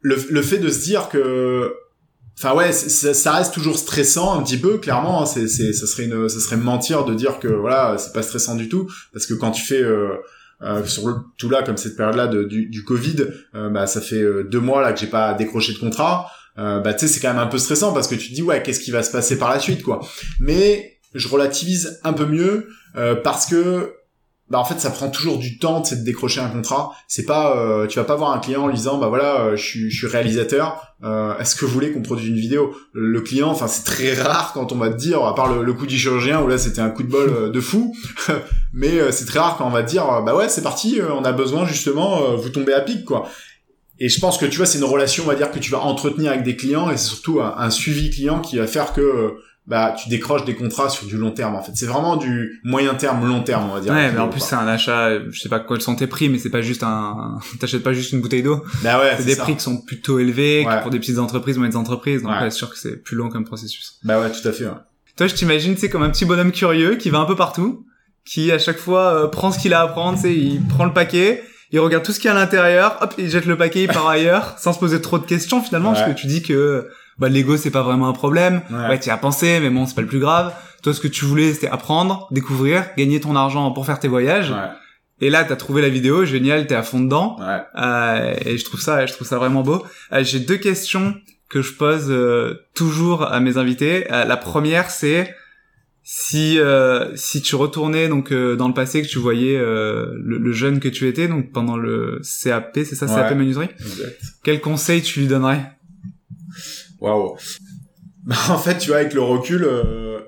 Le, le fait de se dire que Enfin ouais, ça, reste toujours stressant un petit peu, clairement. hein, c'est, c'est, ça serait une, ça serait mentir de dire que voilà, c'est pas stressant du tout, parce que quand tu fais euh, euh, sur le, tout là comme cette période-là de, du, du Covid, euh, bah ça fait euh, deux mois là que j'ai pas décroché de contrat. Euh, bah tu sais c'est quand même un peu stressant parce que tu te dis ouais qu'est-ce qui va se passer par la suite quoi. Mais je relativise un peu mieux parce que bah en fait ça prend toujours du temps de décrocher un contrat. C'est pas euh, tu vas pas voir un client en lui disant bah voilà euh, je suis je suis réalisateur. Euh, Est-ce que vous voulez qu'on produise une vidéo? Le client, enfin c'est très rare quand on va te dire, à part le, le coup du chirurgien où là c'était un coup de bol euh, de fou, mais euh, c'est très rare quand on va te dire bah ouais c'est parti, on a besoin justement, vous tombez à pic quoi. Et je pense que tu vois c'est une relation on va dire que tu vas entretenir avec des clients et c'est surtout un, suivi client qui va faire que bah tu décroches des contrats sur du long terme en fait. C'est vraiment du moyen terme, long terme on va dire. Ouais, mais en plus c'est un achat, je sais pas quels sont tes prix, mais c'est pas juste un, t'achètes pas juste une bouteille d'eau. Bah ouais, c'est c'est des ça. prix qui sont plutôt élevés Ouais. pour des petites entreprises, moyennes entreprises, donc Ouais. ouais, c'est sûr que c'est plus long comme processus. Bah ouais, tout à fait. ouais. Toi, je t'imagine, sais, comme un petit bonhomme curieux qui va un peu partout, qui à chaque fois euh, prend ce qu'il a à prendre, sais, il prend le paquet, il regarde tout ce qu'il y a à l'intérieur, hop, il jette le paquet, il part ailleurs, sans se poser trop de questions finalement, parce que tu dis que bah, l'ego c'est pas vraiment un problème. Ouais. Ouais, tu y as pensé, mais bon, c'est pas le plus grave. Toi, ce que tu voulais, c'était apprendre, découvrir, gagner ton argent pour faire tes voyages. Ouais. Et là, t'as trouvé la vidéo, génial, t'es à fond dedans. Ouais. Euh, et je trouve ça, je trouve ça vraiment beau. Euh, J'ai deux questions que je pose euh, toujours à mes invités. Euh, la première, c'est si euh, si tu retournais donc euh, dans le passé que tu voyais euh, le, le jeune que tu étais donc pendant le CAP, c'est ça, CAP menuiserie. Exact. Quel conseil tu lui donnerais? Waouh. Bah, en fait, tu vois, avec le recul, euh,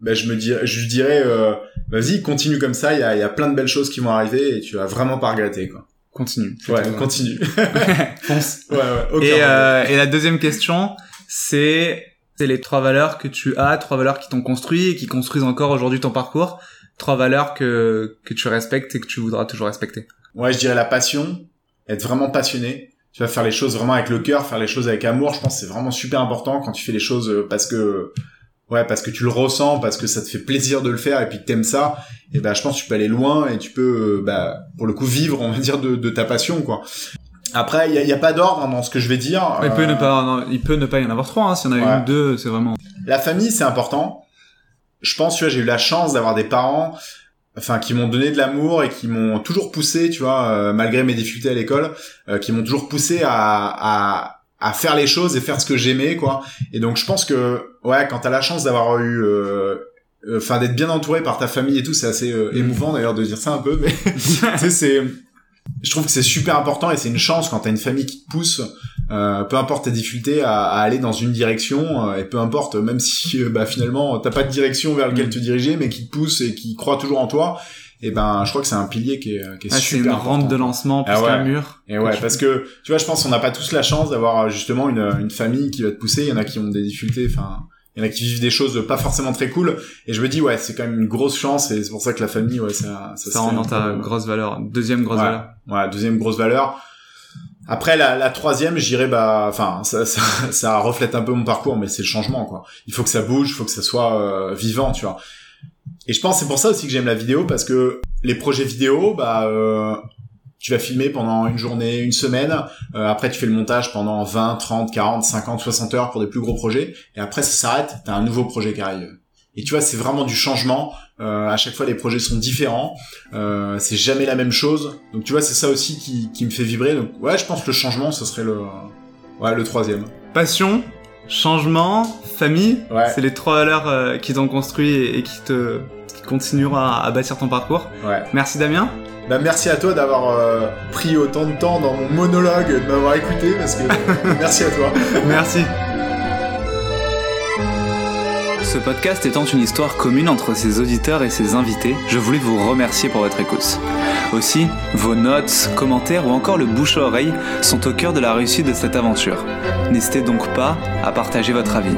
bah, je me dirais, je lui dirais, euh, vas-y, continue comme ça. Il y a, il y a plein de belles choses qui vont arriver et tu vas vraiment pas regretter, quoi. Continue. Ouais, continue. Fonce. ouais, ouais. aucun Et, euh, et la deuxième question, c'est c'est les trois valeurs que tu as, trois valeurs qui t'ont construit et qui construisent encore aujourd'hui ton parcours, trois valeurs que que tu respectes et que tu voudras toujours respecter. Ouais, je dirais la passion, être vraiment passionné. Tu vas faire les choses vraiment avec le cœur, faire les choses avec amour. Je pense que c'est vraiment super important quand tu fais les choses euh, parce que ouais, parce que tu le ressens, parce que ça te fait plaisir de le faire et puis que t'aimes ça. Et ben, je pense que tu peux aller loin et tu peux, euh, bah, pour le coup, vivre, on va dire, de, de ta passion, quoi. Après, il y a, pas d'ordre dans ce que je vais dire. Il peut Euh, ne pas, non, il peut ne pas y en avoir trois. Hein, S'il y en a Ouais. une, deux, c'est vraiment. La famille, c'est important. Je pense, tu vois, j'ai eu la chance d'avoir des parents, enfin, qui m'ont donné de l'amour et qui m'ont toujours poussé, tu vois, euh, malgré mes difficultés à l'école, euh, qui m'ont toujours poussé à, à, à faire les choses et faire ce que j'aimais, quoi. Et donc, je pense que, ouais, quand t'as la chance d'avoir eu, euh, euh, enfin, d'être bien entouré par ta famille et tout, c'est assez euh, Mm. émouvant d'ailleurs de dire ça un peu, mais tu sais, c'est, je trouve que c'est super important et c'est une chance quand t'as une famille qui te pousse, euh, peu importe tes difficultés, à, à aller dans une direction euh, et peu importe, même si euh, bah, finalement t'as pas de direction vers laquelle Mm. te diriger, mais qui te pousse et qui croit toujours en toi. Et ben, je crois que c'est un pilier qui est, qui est Ah, c'est super une important. rampe de lancement plus Ah ouais. qu'un mur. Et ouais, parce que tu vois, je pense qu'on n'a pas tous la chance d'avoir justement une, une famille qui va te pousser. Il y en a qui ont des difficultés, enfin, il y en a qui vivent des choses pas forcément très cool. Et je me dis, ouais, c'est quand même une grosse chance. Et c'est pour ça que la famille, ouais, ça, ça, ça un dans ta grosse valeur. Deuxième grosse Ouais. valeur. Voilà, deuxième grosse valeur. Après la, la troisième, je dirais bah, enfin, ça, ça, ça reflète un peu mon parcours, mais c'est le changement quoi. Il faut que ça bouge, il faut que ça soit euh, vivant, tu vois. Et je pense c'est pour ça aussi que j'aime la vidéo parce que les projets vidéo, bah, euh, tu vas filmer pendant une journée, une semaine. euh, après, tu fais le montage pendant 20, 30, 40, 50, 60 heures pour des plus gros projets. Et après, ça s'arrête. T'as un nouveau projet qui arrive. Et tu vois, c'est vraiment du changement. Euh, à chaque fois, les projets sont différents. Euh, c'est jamais la même chose. Donc tu vois, c'est ça aussi qui, qui me fait vibrer. Donc ouais, je pense que le changement, ce serait le, ouais, le troisième. Passion, changement, famille. Ouais. C'est les trois valeurs euh, qui t'ont construit et, et qui te qui continueront à, à bâtir ton parcours. Ouais. Merci Damien. Bah merci à toi d'avoir euh, pris autant de temps dans mon monologue, de m'avoir écouté, parce que merci à toi. Merci. Ce podcast étant une histoire commune entre ses auditeurs et ses invités, je voulais vous remercier pour votre écoute. Aussi, vos notes, commentaires ou encore le bouche à oreille sont au cœur de la réussite de cette aventure. N'hésitez donc pas à partager votre avis.